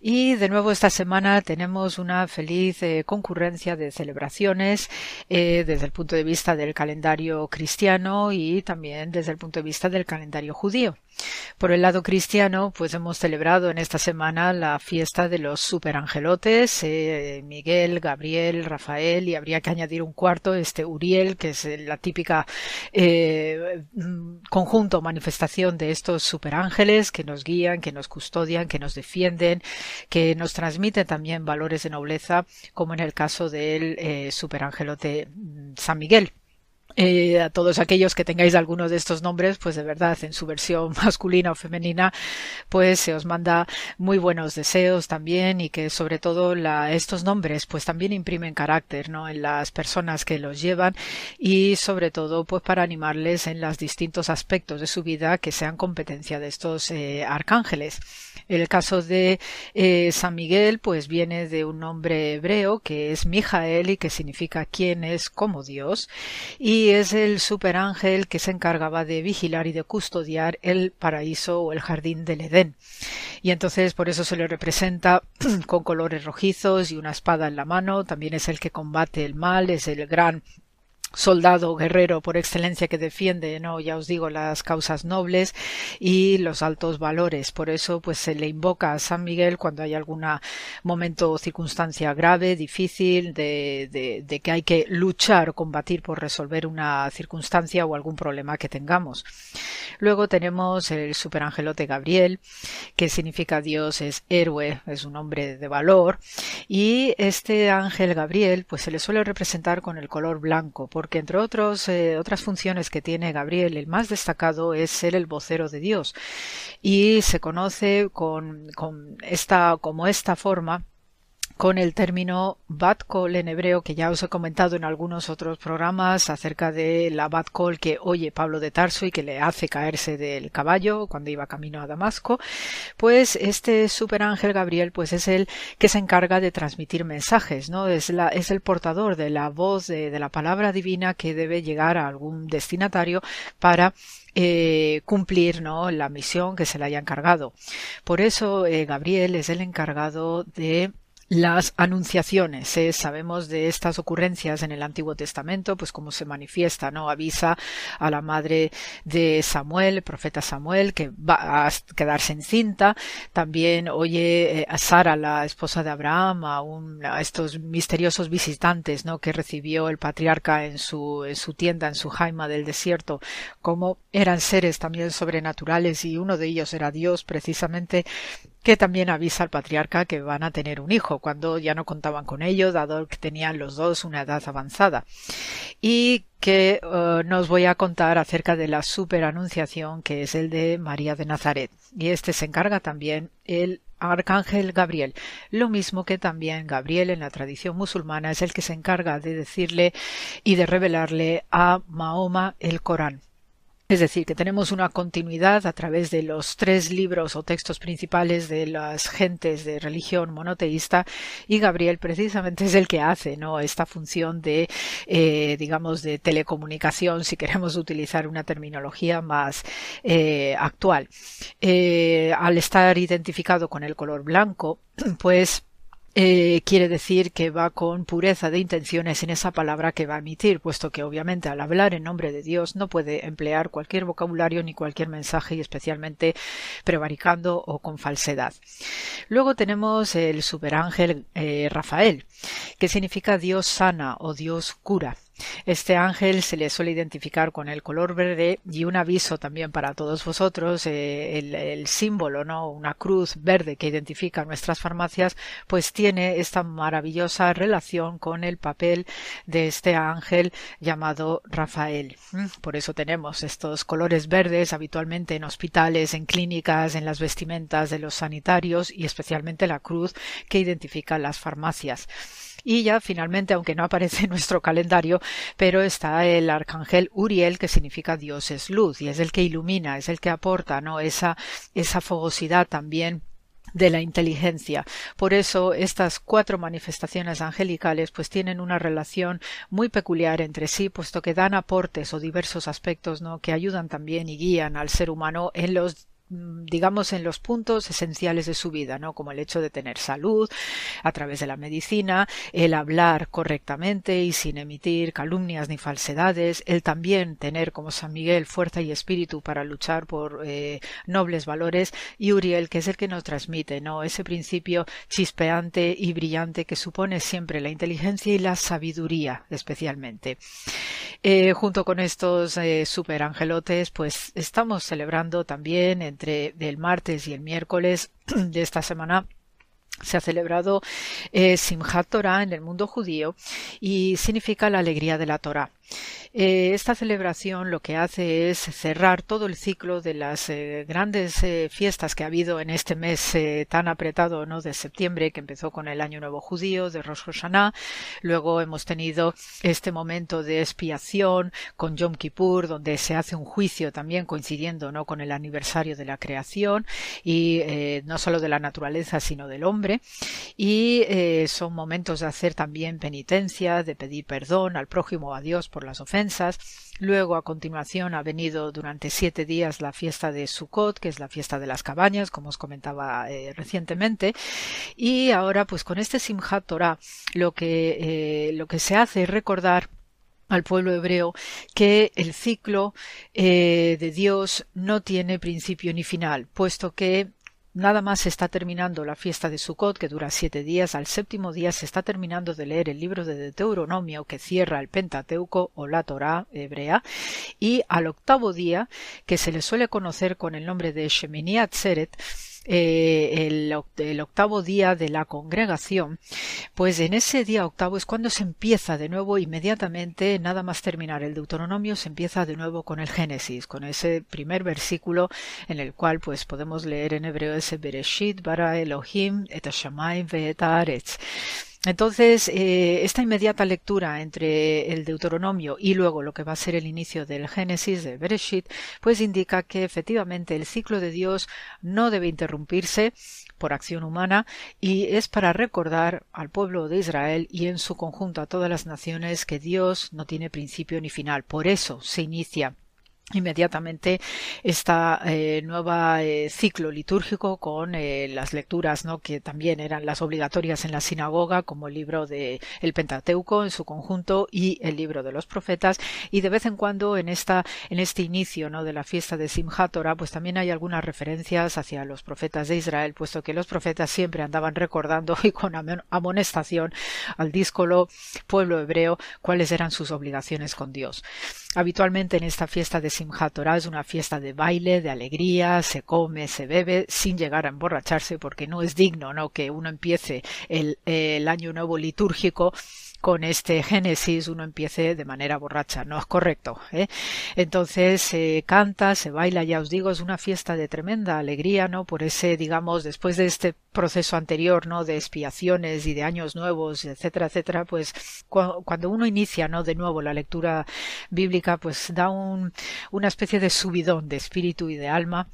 Y de nuevo esta semana tenemos una feliz eh, concurrencia de celebraciones eh, desde el punto de vista del calendario cristiano y también desde el punto de vista del calendario judío. Por el lado cristiano, pues hemos celebrado en esta semana la fiesta de los superangelotes, eh, Miguel, Gabriel, Rafael, y habría que añadir un cuarto, este Uriel, que es la típica eh, conjunto, manifestación de estos superángeles que nos guían, que nos custodian, que nos defienden, que nos transmiten también valores de nobleza, como en el caso del eh, superangelote San Miguel. Eh, a todos aquellos que tengáis alguno de estos nombres, pues de verdad en su versión (laughs) masculina o femenina, pues se os manda muy buenos deseos también y que sobre todo la, estos nombres pues también imprimen carácter, ¿no? En las personas que los llevan y sobre todo pues para animarles en los distintos aspectos de su vida que sean competencia de estos eh, arcángeles. El caso de eh, San Miguel pues viene de un nombre hebreo que es Mijael y que significa quien es como Dios y es el superángel que se encargaba de vigilar y de custodiar el paraíso o el jardín del Edén. Y entonces por eso se le representa (clears throat) con colores rojizos y una espada en la mano, también es el que combate el mal, es el gran soldado guerrero por excelencia que defiende, no, ya os digo, las causas nobles y los altos valores. Por eso, pues se le invoca a San Miguel cuando hay algún momento o circunstancia grave, difícil, de, de, que hay que luchar, combatir por resolver una circunstancia o algún problema que tengamos. Luego tenemos el superangelote Gabriel, que significa Dios es héroe, es un hombre de valor, y este ángel Gabriel, pues se le suele representar con el color blanco, porque entre otros, eh, otras funciones que tiene Gabriel, el más destacado es ser el vocero de Dios. Y se conoce con, con esta, como esta forma con el término Bat Call en hebreo, que ya os he comentado en algunos otros programas acerca de la Bat Call que oye Pablo de Tarso y que le hace caerse del caballo cuando iba camino a Damasco, pues este superángel Gabriel pues es el que se encarga de transmitir mensajes, ¿no? Es, la, es el portador de la voz de, de la palabra divina que debe llegar a algún destinatario para eh, cumplir ¿no? la misión que se le haya encargado. Por eso eh, Gabriel es el encargado de las anunciaciones. ¿eh? Sabemos de estas ocurrencias en el Antiguo Testamento, pues como se manifiesta, ¿no? Avisa a la madre de Samuel, el profeta Samuel, que va a quedarse encinta. También oye eh, a Sara, la esposa de Abraham, a, un, a, estos misteriosos visitantes, ¿no? Que recibió el patriarca en su, en su tienda, en su jaima del desierto, como eran seres también sobrenaturales y uno de ellos era Dios, precisamente que también avisa al patriarca que van a tener un hijo, cuando ya no contaban con ello, dado que tenían los dos una edad avanzada. Y que uh, nos voy a contar acerca de la superanunciación que es el de María de Nazaret. Y este se encarga también el arcángel Gabriel, lo mismo que también Gabriel en la tradición musulmana es el que se encarga de decirle y de revelarle a Mahoma el Corán. Es decir, que tenemos una continuidad a través de los tres libros o textos principales de las gentes de religión monoteísta y Gabriel precisamente es el que hace ¿no? esta función de, eh, digamos, de telecomunicación, si queremos utilizar una terminología más eh, actual. Eh, al estar identificado con el color blanco, pues eh, quiere decir que va con pureza de intenciones en esa palabra que va a emitir, puesto que obviamente al hablar en nombre de Dios no puede emplear cualquier vocabulario ni cualquier mensaje y especialmente prevaricando o con falsedad. Luego tenemos el superángel eh, Rafael, que significa Dios sana o Dios cura. Este ángel se le suele identificar con el color verde y un aviso también para todos vosotros, eh, el, el, símbolo, ¿no? Una cruz verde que identifica nuestras farmacias, pues tiene esta maravillosa relación con el papel de este ángel llamado Rafael. Mm, por eso tenemos estos colores verdes habitualmente en hospitales, en clínicas, en las vestimentas de los sanitarios y especialmente la cruz que identifica las farmacias. Y ya finalmente, aunque no aparece en nuestro calendario, pero está el arcángel Uriel, que significa Dios es luz, y es el que ilumina, es el que aporta, ¿no? Esa, esa fogosidad también de la inteligencia. Por eso estas cuatro manifestaciones angelicales pues tienen una relación muy peculiar entre sí, puesto que dan aportes o diversos aspectos ¿no? que ayudan también y guían al ser humano en los digamos, en los puntos esenciales de su vida, ¿no? Como el hecho de tener salud a través de la medicina, el hablar correctamente y sin emitir calumnias ni falsedades, el también tener como San Miguel fuerza y espíritu para luchar por eh, nobles valores y Uriel, que es el que nos transmite, ¿no? Ese principio chispeante y brillante que supone siempre la inteligencia y la sabiduría, especialmente. Eh, junto con estos eh, superangelotes, pues estamos celebrando también entre el martes y el miércoles de esta semana se ha celebrado eh, Simchat Torah en el mundo judío y significa la alegría de la Torah. Eh, esta celebración lo que hace es cerrar todo el ciclo de las eh, grandes eh, fiestas que ha habido en este mes tan apretado ¿no? de septiembre, que empezó con el Año Nuevo Judío de Rosh Hashanah. Luego hemos tenido este momento de expiación con Yom Kippur, donde se hace un juicio también coincidiendo ¿no? con el aniversario de la creación y no solo de la naturaleza, sino del hombre. Y son momentos de hacer también penitencia, de pedir perdón al prójimo, a Dios por las ofensas. Luego, a continuación, ha venido durante siete días la fiesta de Sukkot, que es la fiesta de las cabañas, como os comentaba eh, recientemente. Y ahora, pues con este Simchat Torah, lo que, eh, lo que se hace es recordar al pueblo hebreo que el ciclo eh, de Dios no tiene principio ni final, puesto que Nada más está terminando la fiesta de Sukkot, que dura siete días. Al séptimo día se está terminando de leer el libro de Deuteronomio, que cierra el Pentateuco o la Torá hebrea. Y al octavo día, que se le suele conocer con el nombre de Shemini Atzeret, eh, el, octavo día de la congregación, pues en ese día octavo es cuando se empieza de nuevo inmediatamente, nada más terminar el Deuteronomio, se empieza de nuevo con el Génesis, con ese primer versículo en el cual pues podemos leer en hebreo ese Bereshit bara Elohim et ve'et entonces, eh, esta inmediata lectura entre el Deuteronomio y luego lo que va a ser el inicio del Génesis de Bereshit, pues indica que efectivamente el ciclo de Dios no debe interrumpirse por acción humana y es para recordar al pueblo de Israel y en su conjunto a todas las naciones que Dios no tiene principio ni final. Por eso se inicia inmediatamente esta eh, nueva eh, ciclo litúrgico con eh, las lecturas ¿no? que también eran las obligatorias en la sinagoga como el libro de el Pentateuco en su conjunto y el libro de los profetas y de vez en cuando en esta en este inicio ¿no? de la fiesta de Simchat Torah pues también hay algunas referencias hacia los profetas de Israel puesto que los profetas siempre andaban recordando (laughs) y con amonestación al díscolo pueblo hebreo cuáles eran sus obligaciones con Dios habitualmente en esta fiesta de Es una fiesta de baile, de alegría, se come, se bebe, sin llegar a emborracharse, porque no es digno, ¿no? Que uno empiece el, el año nuevo litúrgico con este Génesis uno empiece de manera borracha, no es correcto. ¿eh? Entonces se canta, se baila, ya os digo, es una fiesta de tremenda alegría, ¿no? Por ese, digamos, después de este proceso anterior, ¿no? De expiaciones y de años nuevos, etcétera, etcétera, pues cuando uno inicia, ¿no? De nuevo la lectura bíblica, pues da un, una especie de subidón de espíritu y de alma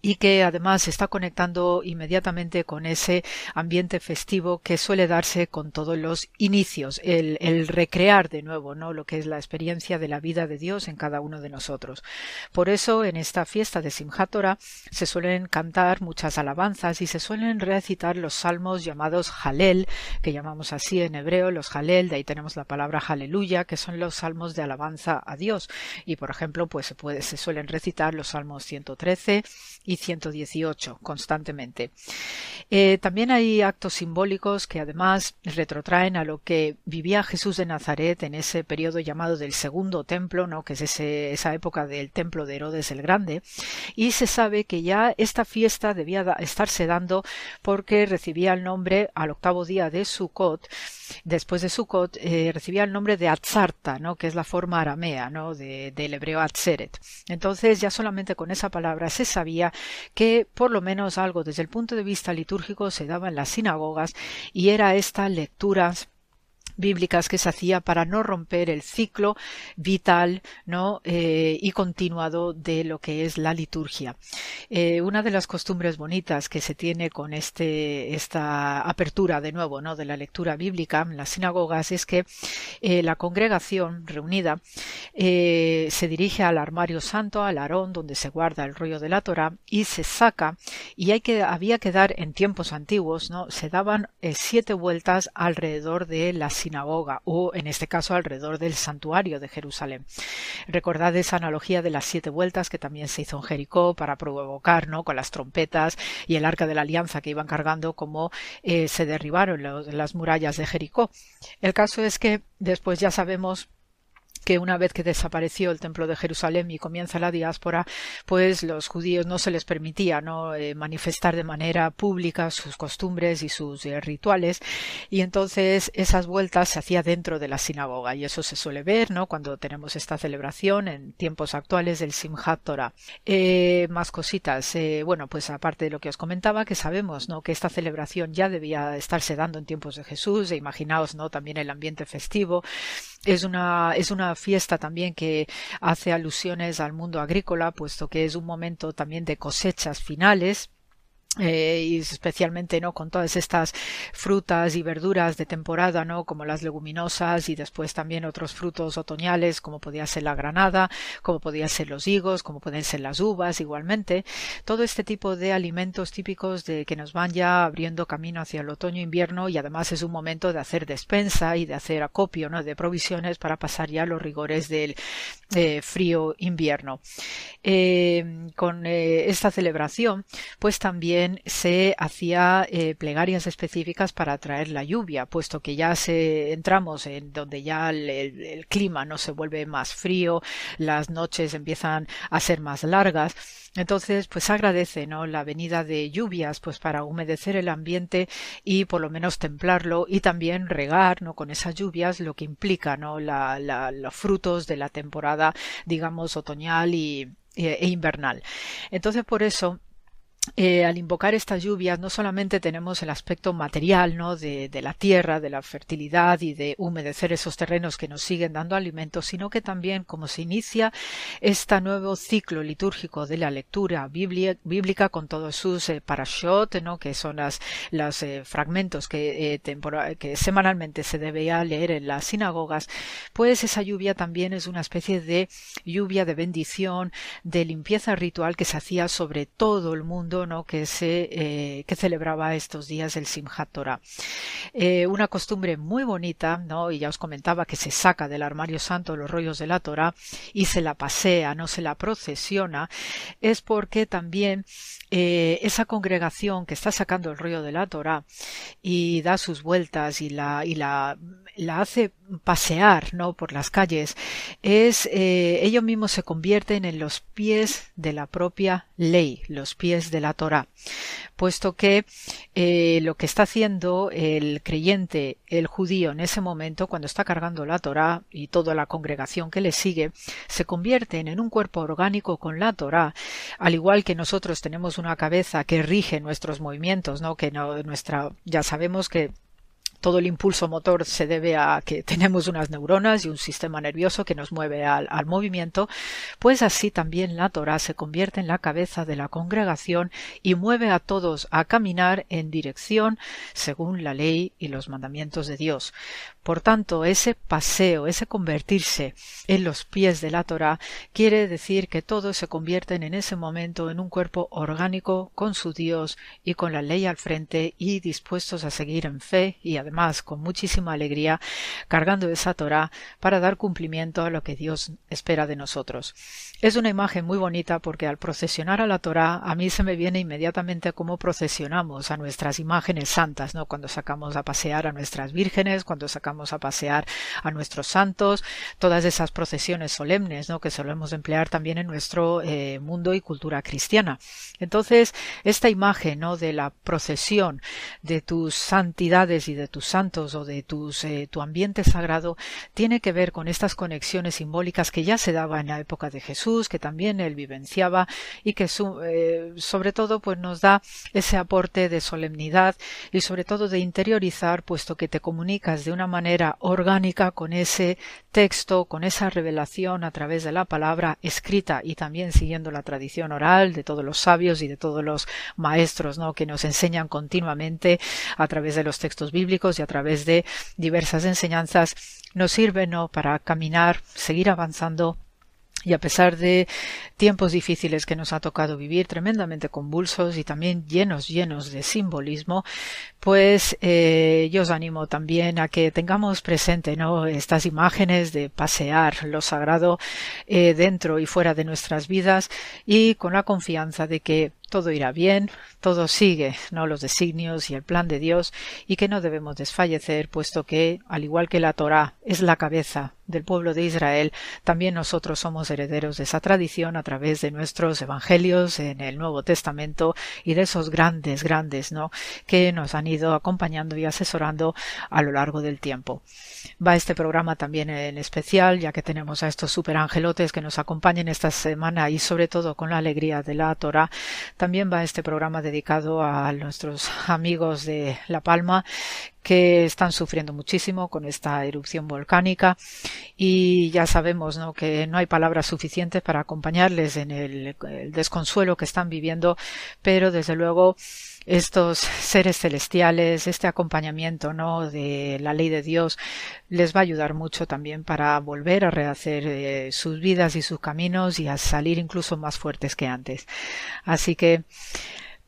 y que además está conectando inmediatamente con ese ambiente festivo que suele darse con todos los inicios, el, el, recrear de nuevo, ¿no? Lo que es la experiencia de la vida de Dios en cada uno de nosotros. Por eso, en esta fiesta de Simchat se suelen cantar muchas alabanzas y se suelen recitar los salmos llamados Halel, que llamamos así en hebreo, los Halel, de ahí tenemos la palabra Aleluya, que son los salmos de alabanza a Dios. Y por ejemplo, pues se puede, se suelen recitar los salmos 113, y 118 constantemente. Eh, también hay actos simbólicos que además retrotraen a lo que vivía Jesús de Nazaret en ese periodo llamado del segundo templo, ¿no? que es esa época del templo de Herodes el Grande, y se sabe que ya esta fiesta debía estarse dando porque recibía el nombre al octavo día de Sukkot, después de Sukkot, eh, recibía el nombre de Atzarta, ¿no? que es la forma aramea ¿no? de, del hebreo Atzeret. Entonces ya solamente con esa palabra se sabía que por lo menos algo desde el punto de vista litúrgico se daba en las sinagogas y era esta lectura bíblicas que se hacía para no romper el ciclo vital ¿no? Eh, y continuado de lo que es la liturgia. Eh, una de las costumbres bonitas que se tiene con este, esta apertura de nuevo de la lectura bíblica en las sinagogas es que eh, la congregación reunida se dirige al armario santo, al arón donde se guarda el rollo de la Torah y se saca y hay que, había que dar en tiempos antiguos, ¿no? se daban siete vueltas alrededor de la sinagoga o en este caso alrededor del santuario de Jerusalén. Recordad esa analogía de las siete vueltas que también se hizo en Jericó para provocar, ¿no? Con las trompetas y el arca de la alianza que iban cargando como eh, se derribaron las murallas de Jericó. El caso es que después ya sabemos que una vez que desapareció el templo de Jerusalén y comienza la diáspora, pues los judíos no se les permitía no eh, manifestar de manera pública sus costumbres y sus eh, rituales. Y entonces esas vueltas se hacía dentro de la sinagoga y eso se suele ver no cuando tenemos esta celebración en tiempos actuales del Simchat Torah. Eh, más cositas, bueno pues aparte de lo que os comentaba que sabemos no que esta celebración ya debía estarse dando en tiempos de Jesús e imaginaos no también el ambiente festivo es una es una fiesta también que hace alusiones al mundo agrícola, puesto que es un momento también de cosechas finales eh, y especialmente no con todas estas frutas y verduras de temporada no como las leguminosas y después también otros frutos otoñales como podía ser la granada como podía ser los higos como pueden ser las uvas igualmente. Todo este tipo de alimentos típicos de que nos van ya abriendo camino hacia el otoño invierno y además es un momento de hacer despensa y de hacer acopio no de provisiones para pasar ya los rigores del eh, frío invierno. Eh, con esta celebración pues también se hacía eh, plegarias específicas para atraer la lluvia, puesto que ya se entramos en donde ya el, clima no se vuelve más frío, las noches empiezan a ser más largas. Entonces, pues agradece, ¿no? La venida de lluvias, pues para humedecer el ambiente y por lo menos templarlo y también regar, ¿no? Con esas lluvias, lo que implica, ¿no? La, los frutos de la temporada, digamos, otoñal y, e invernal. Entonces, por eso, eh, al invocar estas lluvias no solamente tenemos el aspecto material ¿no? de, la tierra, de la fertilidad y de humedecer esos terrenos que nos siguen dando alimentos, sino que también como se inicia este nuevo ciclo litúrgico de la lectura bíblica con todos sus eh, parashot, ¿no? que son las, los eh, fragmentos que, que semanalmente se debía leer en las sinagogas, pues esa lluvia también es una especie de lluvia de bendición, de limpieza ritual que se hacía sobre todo el mundo eh, que celebraba estos días el Simchat Torah. Eh, una costumbre muy bonita, ¿no? y ya os comentaba que se saca del armario santo los rollos de la Torah y se la pasea, no se la procesiona, es porque también eh, esa congregación que está sacando el rollo de la Torah y da sus vueltas y la, y la, la hace pasear ¿no? por las calles, es eh, ellos mismos se convierten en los pies de la propia ley, los pies de la Torah, puesto que eh, lo que está haciendo el creyente, el judío en ese momento, cuando está cargando la Torah y toda la congregación que le sigue, se convierten en un cuerpo orgánico con la Torah, al igual que nosotros tenemos una cabeza que rige nuestros movimientos, ¿no? que no, nuestra, ya sabemos que todo el impulso motor se debe a que (laughs) tenemos unas neuronas y un sistema nervioso que nos mueve al, movimiento, pues así también la Torah se convierte en la cabeza de la congregación y mueve a todos a caminar en dirección según la ley y los mandamientos de Dios. Por tanto, ese paseo, ese convertirse en los pies de la Torah, quiere decir que todos se convierten en ese momento en un cuerpo orgánico con su Dios y con la ley al frente y dispuestos a seguir en fe y además con muchísima alegría cargando esa Torah para dar cumplimiento a lo que Dios espera de nosotros. Es una imagen muy bonita porque al procesionar a la Torah a mí se me viene inmediatamente cómo procesionamos a nuestras imágenes santas, ¿no? Cuando sacamos a pasear a nuestras vírgenes, cuando sacamos a pasear a nuestros santos, todas esas procesiones solemnes, ¿no? que solemos emplear también en nuestro eh, mundo y cultura cristiana. Entonces, esta imagen, ¿no? de la procesión de tus santidades y de tus santos o de tus, eh, tu ambiente sagrado tiene que ver con estas conexiones simbólicas que ya se daba en la época de Jesús, que también él vivenciaba y que eh, sobre todo pues nos da ese aporte de solemnidad y sobre todo de interiorizar, puesto que te comunicas de una manera orgánica con ese texto, con esa revelación a través de la palabra escrita y también siguiendo la tradición oral de todos los sabios y de todos los maestros, ¿no? que nos enseñan continuamente a través de los textos bíblicos y a través de diversas enseñanzas, nos sirven ¿no? para caminar, seguir avanzando y a pesar de tiempos difíciles que nos ha tocado vivir, tremendamente convulsos y también llenos, llenos de simbolismo, pues eh, yo os animo también a que tengamos presente ¿no? estas imágenes de pasear lo sagrado eh, dentro y fuera de nuestras vidas y con la confianza de que todo irá bien, todo sigue, ¿no? los designios y el plan de Dios, y que no debemos desfallecer, puesto que, al igual que la Torá es la cabeza del pueblo de Israel, también nosotros somos herederos de esa tradición a través de nuestros evangelios en el Nuevo Testamento y de esos grandes, grandes, ¿no? que nos han ido acompañando y asesorando a lo largo del tiempo. Va este programa también en especial, ya que tenemos a estos superangelotes que nos acompañan esta semana y sobre todo con la alegría de la Torah también va este programa dedicado a nuestros amigos de La Palma que están sufriendo muchísimo con esta erupción volcánica y ya sabemos ¿no? que no hay palabras suficientes para acompañarles en el, el desconsuelo que están viviendo, pero desde luego estos seres celestiales, este acompañamiento, ¿no? de la ley de Dios, les va a ayudar mucho también para volver a rehacer eh, sus vidas y sus caminos y a salir incluso más fuertes que antes. Así que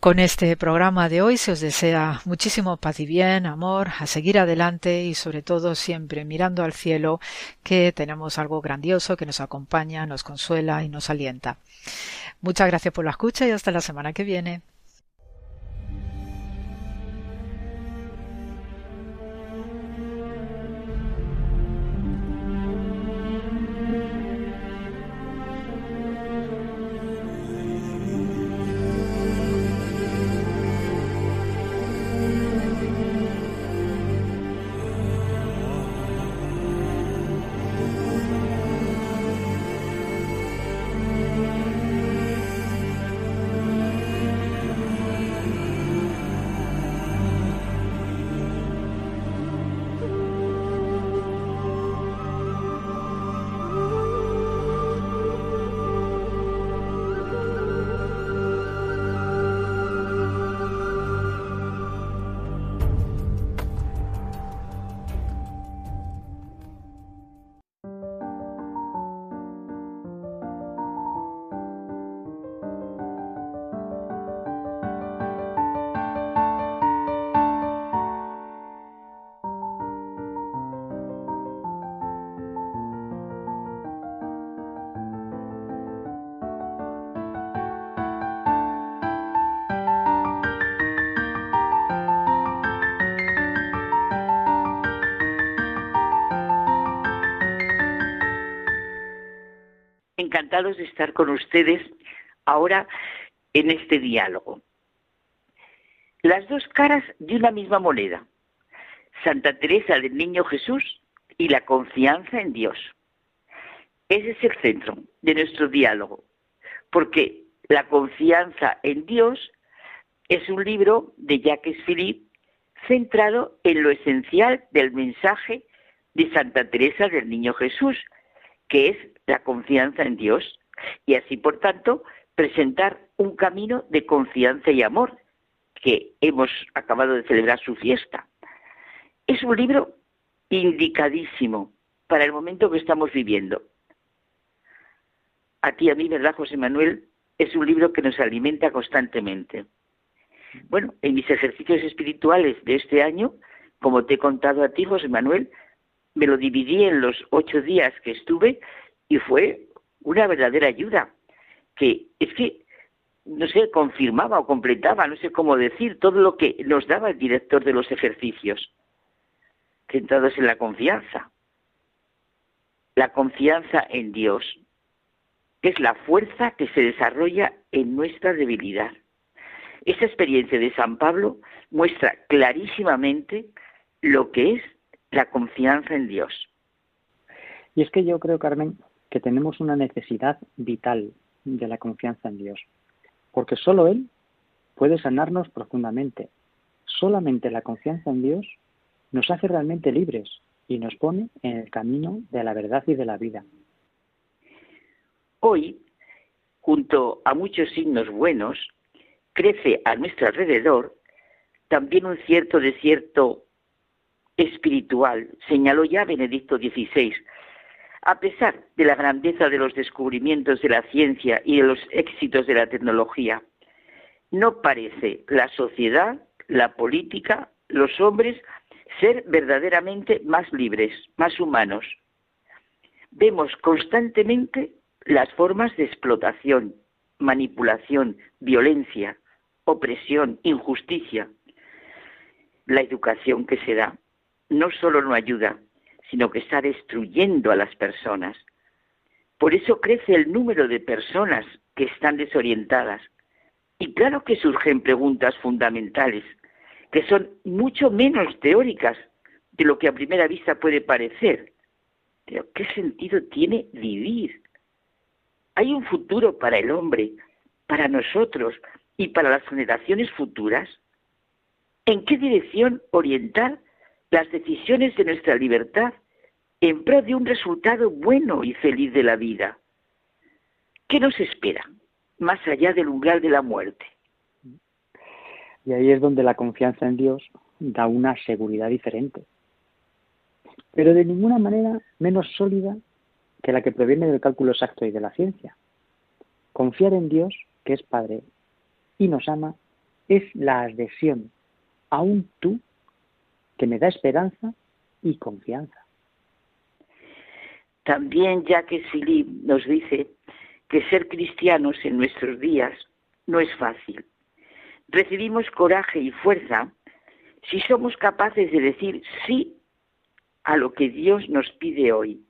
con este programa de hoy se os desea muchísimo paz y bien, amor, a seguir adelante y sobre todo siempre mirando al cielo que tenemos algo grandioso que nos acompaña, nos consuela y nos alienta. Muchas gracias por la escucha y hasta la semana que viene. Encantados de estar con ustedes ahora en este diálogo. Las dos caras de una misma moneda, Santa Teresa del Niño Jesús y la confianza en Dios. Ese es el centro de nuestro diálogo, porque la confianza en Dios es un libro de Jacques Philippe centrado en lo esencial del mensaje de Santa Teresa del Niño Jesús, que es la confianza en Dios y así, por tanto, presentar un camino de confianza y amor, que hemos acabado de celebrar su fiesta. Es un libro indicadísimo para el momento que estamos viviendo. A ti a mí, ¿verdad, José Manuel? Es un libro que nos alimenta constantemente. Bueno, en mis ejercicios espirituales de este año, como te he contado a ti, José Manuel, me lo dividí en los ocho días que estuve y fue una verdadera ayuda, que es que, no sé, confirmaba o completaba, no sé cómo decir, todo lo que nos daba el director de los ejercicios, centrados en la confianza. La confianza en Dios, que es la fuerza que se desarrolla en nuestra debilidad. Esta experiencia de San Pablo muestra clarísimamente lo que es la confianza en Dios. Y es que yo creo, Carmen, que tenemos una necesidad vital de la confianza en Dios, porque solo Él puede sanarnos profundamente. Solamente la confianza en Dios nos hace realmente libres y nos pone en el camino de la verdad y de la vida. Hoy, junto a muchos signos buenos, crece a nuestro alrededor también un cierto desierto espiritual, señaló ya Benedicto XVI. A pesar de la grandeza de los descubrimientos de la ciencia y de los éxitos de la tecnología, no parece la sociedad, la política, los hombres ser verdaderamente más libres, más humanos. Vemos constantemente las formas de explotación, manipulación, violencia, opresión, injusticia. La educación que se da no solo no ayuda, sino que está destruyendo a las personas. Por eso crece el número de personas que están desorientadas. Y claro que surgen preguntas fundamentales, que son mucho menos teóricas de lo que a primera vista puede parecer. Pero ¿qué sentido tiene vivir? ¿Hay un futuro para el hombre, para nosotros y para las generaciones futuras? ¿En qué dirección orientar las decisiones de nuestra libertad en pro de un resultado bueno y feliz de la vida? ¿Qué nos espera más allá del umbral de la muerte? Y ahí es donde la confianza en Dios da una seguridad diferente, pero de ninguna manera menos sólida que la que proviene del cálculo exacto y de la ciencia. Confiar en Dios, que es Padre y nos ama, es la adhesión a un tú que me da esperanza y confianza. También Jacques Philippe nos dice que ser cristianos en nuestros días no es fácil. Recibimos coraje y fuerza si somos capaces de decir sí a lo que Dios nos pide hoy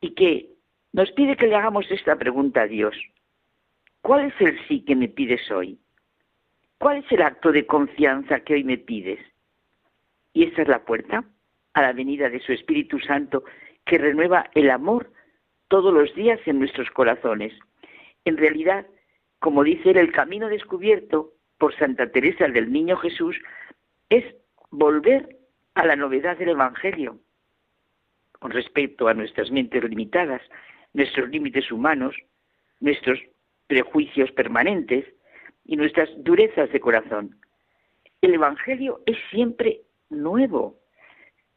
y que nos pide que le hagamos esta pregunta a Dios. ¿Cuál es el sí que me pides hoy? ¿Cuál es el acto de confianza que hoy me pides? Y esta es la puerta a la venida de su Espíritu Santo que renueva el amor todos los días en nuestros corazones. En realidad, como dice él, el camino descubierto por Santa Teresa del Niño Jesús es volver a la novedad del Evangelio con respecto a nuestras mentes limitadas, nuestros límites humanos, nuestros prejuicios permanentes y nuestras durezas de corazón. El Evangelio es siempre nuevo,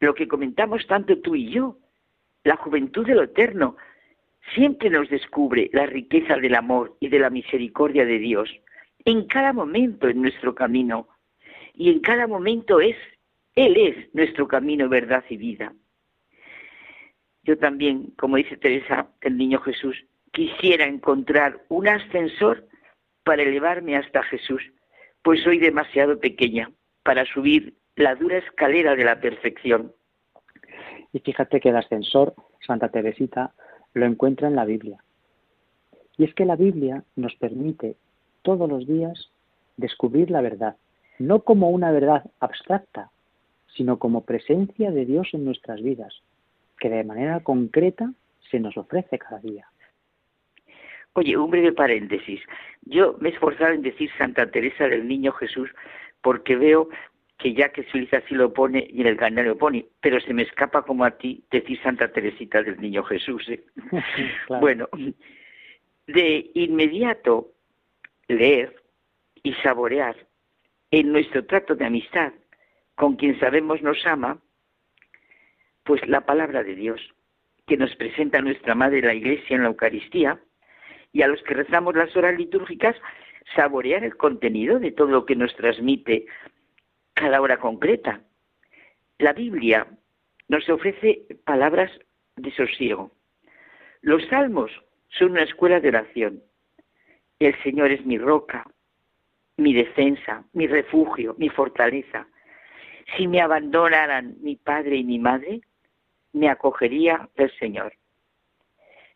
lo que comentamos tanto tú y yo, la juventud de lo eterno, siempre nos descubre la riqueza del amor y de la misericordia de Dios en cada momento en nuestro camino. Y en cada momento es, Él es nuestro camino, verdad y vida. Yo también, como dice Teresa, el niño Jesús, quisiera encontrar un ascensor para elevarme hasta Jesús, pues soy demasiado pequeña para subir la dura escalera de la perfección. Y fíjate que el ascensor, Santa Teresita, lo encuentra en la Biblia. Y es que la Biblia nos permite todos los días descubrir la verdad, no como una verdad abstracta, sino como presencia de Dios en nuestras vidas, que de manera concreta se nos ofrece cada día. Oye, un breve paréntesis. Yo me he esforzado en decir Santa Teresa del Niño Jesús porque veo que ya que Suiza así lo pone y en el canal lo pone, pero se me escapa como a ti decir Santa Teresita del Niño Jesús. ¿eh? (laughs) Bueno, de inmediato leer y saborear en nuestro trato de amistad con quien sabemos nos ama, pues la palabra de Dios que nos presenta nuestra Madre la Iglesia en la Eucaristía y a los que rezamos las horas litúrgicas saborear el contenido de todo lo que nos transmite cada hora concreta. La Biblia nos ofrece palabras de sosiego. Los salmos son una escuela de oración. El Señor es mi roca, mi defensa, mi refugio, mi fortaleza. Si me abandonaran mi padre y mi madre, me acogería el Señor.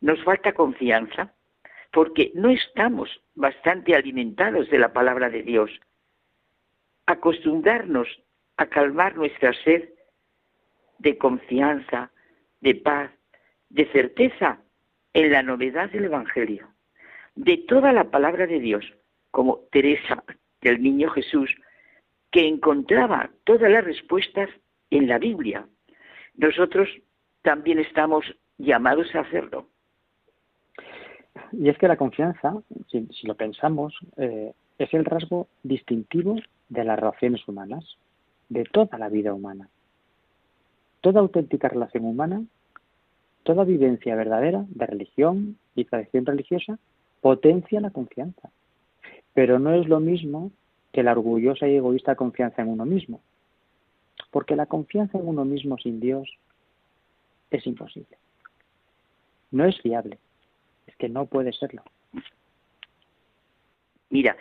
Nos falta confianza porque no estamos bastante alimentados de la palabra de Dios acostumbrarnos a calmar nuestra sed de confianza, de paz, de certeza en la novedad del Evangelio, de toda la palabra de Dios, como Teresa del Niño Jesús, que encontraba todas las respuestas en la Biblia. Nosotros también estamos llamados a hacerlo. Y es que la confianza, si, lo pensamos, eh, es el rasgo distintivo de las relaciones humanas, de toda la vida humana. Toda auténtica relación humana, toda vivencia verdadera de religión y tradición religiosa potencia la confianza. Pero no es lo mismo que la orgullosa y egoísta confianza en uno mismo. Porque la confianza en uno mismo sin Dios es imposible. No es fiable. Es que no puede serlo. Mira,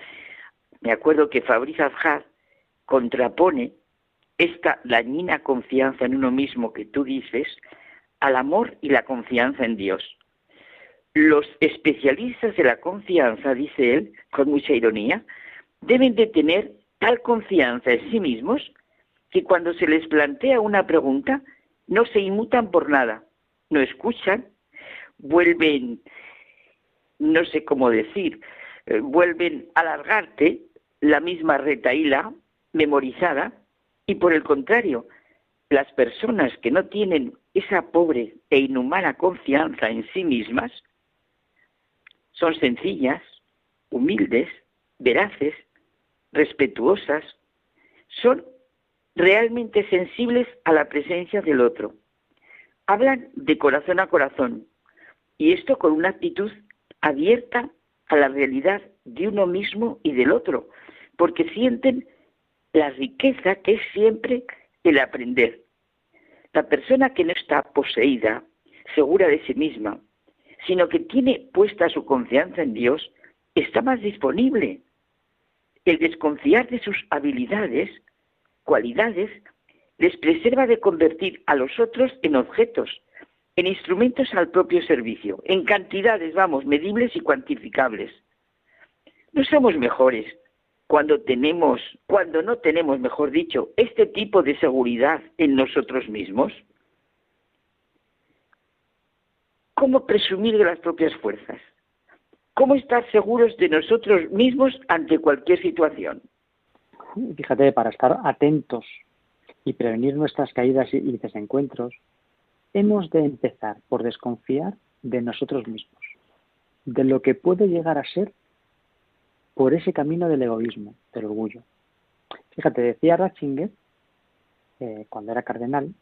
me acuerdo que Fabriz Azhar contrapone esta dañina confianza en uno mismo que tú dices al amor y la confianza en Dios. Los especialistas de la confianza, dice él, con mucha ironía, deben de tener tal confianza en sí mismos que cuando se les plantea una pregunta no se inmutan por nada, no escuchan, vuelven, no sé cómo decir, eh, vuelven a alargarte la misma retaíla memorizada y por el contrario, las personas que no tienen esa pobre e inhumana confianza en sí mismas son sencillas, humildes, veraces, respetuosas, son realmente sensibles a la presencia del otro. Hablan de corazón a corazón y esto con una actitud abierta a la realidad de uno mismo y del otro, porque sienten la riqueza que es siempre el aprender. La persona que no está poseída, segura de sí misma, sino que tiene puesta su confianza en Dios, está más disponible. El desconfiar de sus habilidades, cualidades, les preserva de convertir a los otros en objetos, en instrumentos al propio servicio, en cantidades, vamos, medibles y cuantificables. No somos mejores cuando tenemos, cuando no tenemos, mejor dicho, este tipo de seguridad en nosotros mismos. ¿Cómo presumir de las propias fuerzas? ¿Cómo estar seguros de nosotros mismos ante cualquier situación? Fíjate, para estar atentos y prevenir nuestras caídas y desencuentros, hemos de empezar por desconfiar de nosotros mismos, de lo que puede llegar a ser por ese camino del egoísmo, del orgullo. Fíjate, decía Ratzinger, eh, cuando era cardenal,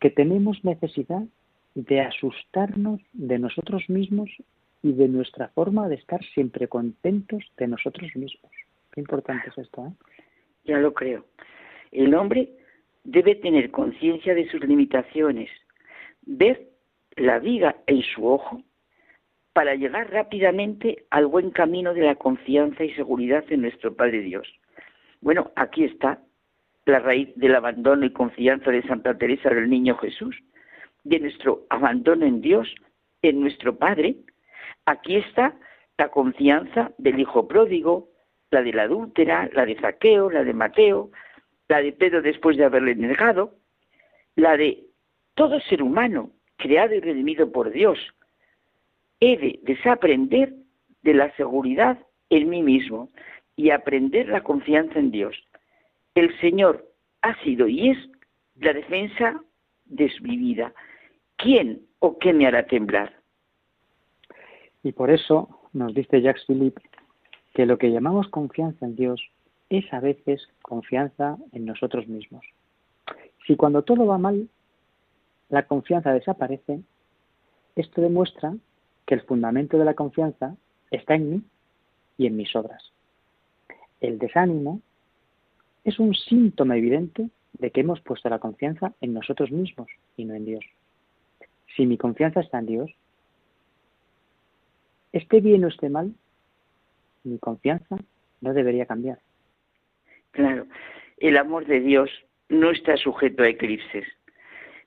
que tenemos necesidad de asustarnos de nosotros mismos y de nuestra forma de estar siempre contentos de nosotros mismos. Qué importante es esto, ¿eh? Ya lo creo. El hombre debe tener conciencia de sus limitaciones, ver la viga en su ojo para llegar rápidamente al buen camino de la confianza y seguridad en nuestro Padre Dios. Bueno, aquí está la raíz del abandono y confianza de Santa Teresa del Niño Jesús, de nuestro abandono en Dios, en nuestro Padre. Aquí está la confianza del Hijo pródigo, la de la adúltera, la de Zaqueo, la de Mateo, la de Pedro después de haberle negado, la de todo ser humano, creado y redimido por Dios, he de desaprender de la seguridad en mí mismo y aprender la confianza en Dios. El Señor ha sido y es la defensa de mi vida. ¿Quién o qué me hará temblar? Y por eso nos dice Jacques Philippe que lo que llamamos confianza en Dios es a veces confianza en nosotros mismos. Si cuando todo va mal la confianza desaparece, esto demuestra que el fundamento de la confianza está en mí y en mis obras. El desánimo es un síntoma evidente de que hemos puesto la confianza en nosotros mismos y no en Dios. Si mi confianza está en Dios, esté bien o esté mal, mi confianza no debería cambiar. Claro, el amor de Dios no está sujeto a eclipses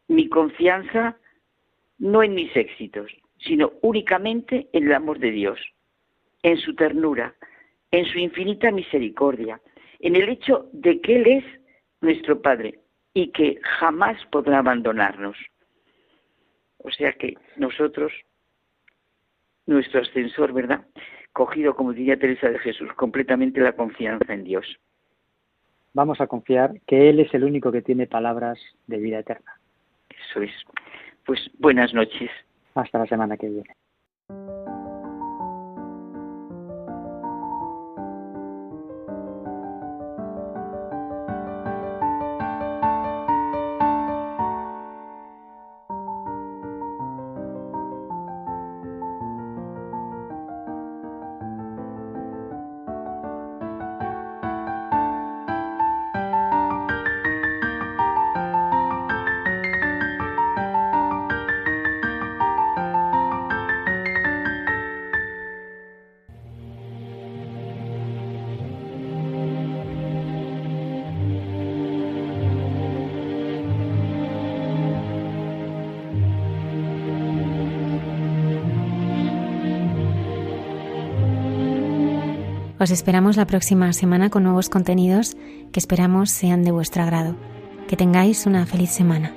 mi confianza no en mis éxitos, sino únicamente en el amor de Dios, en su ternura, en su infinita misericordia, en el hecho de que Él es nuestro Padre, y que jamás podrá abandonarnos. O sea que nosotros, nuestro ascensor, ¿verdad? Cogido, como diría Teresa de Jesús, completamente la confianza en Dios. Vamos a confiar que Él es el único que tiene palabras de vida eterna. Eso es. Pues buenas noches. Hasta la semana que viene. Os esperamos la próxima semana con nuevos contenidos que esperamos sean de vuestro agrado. Que tengáis una feliz semana.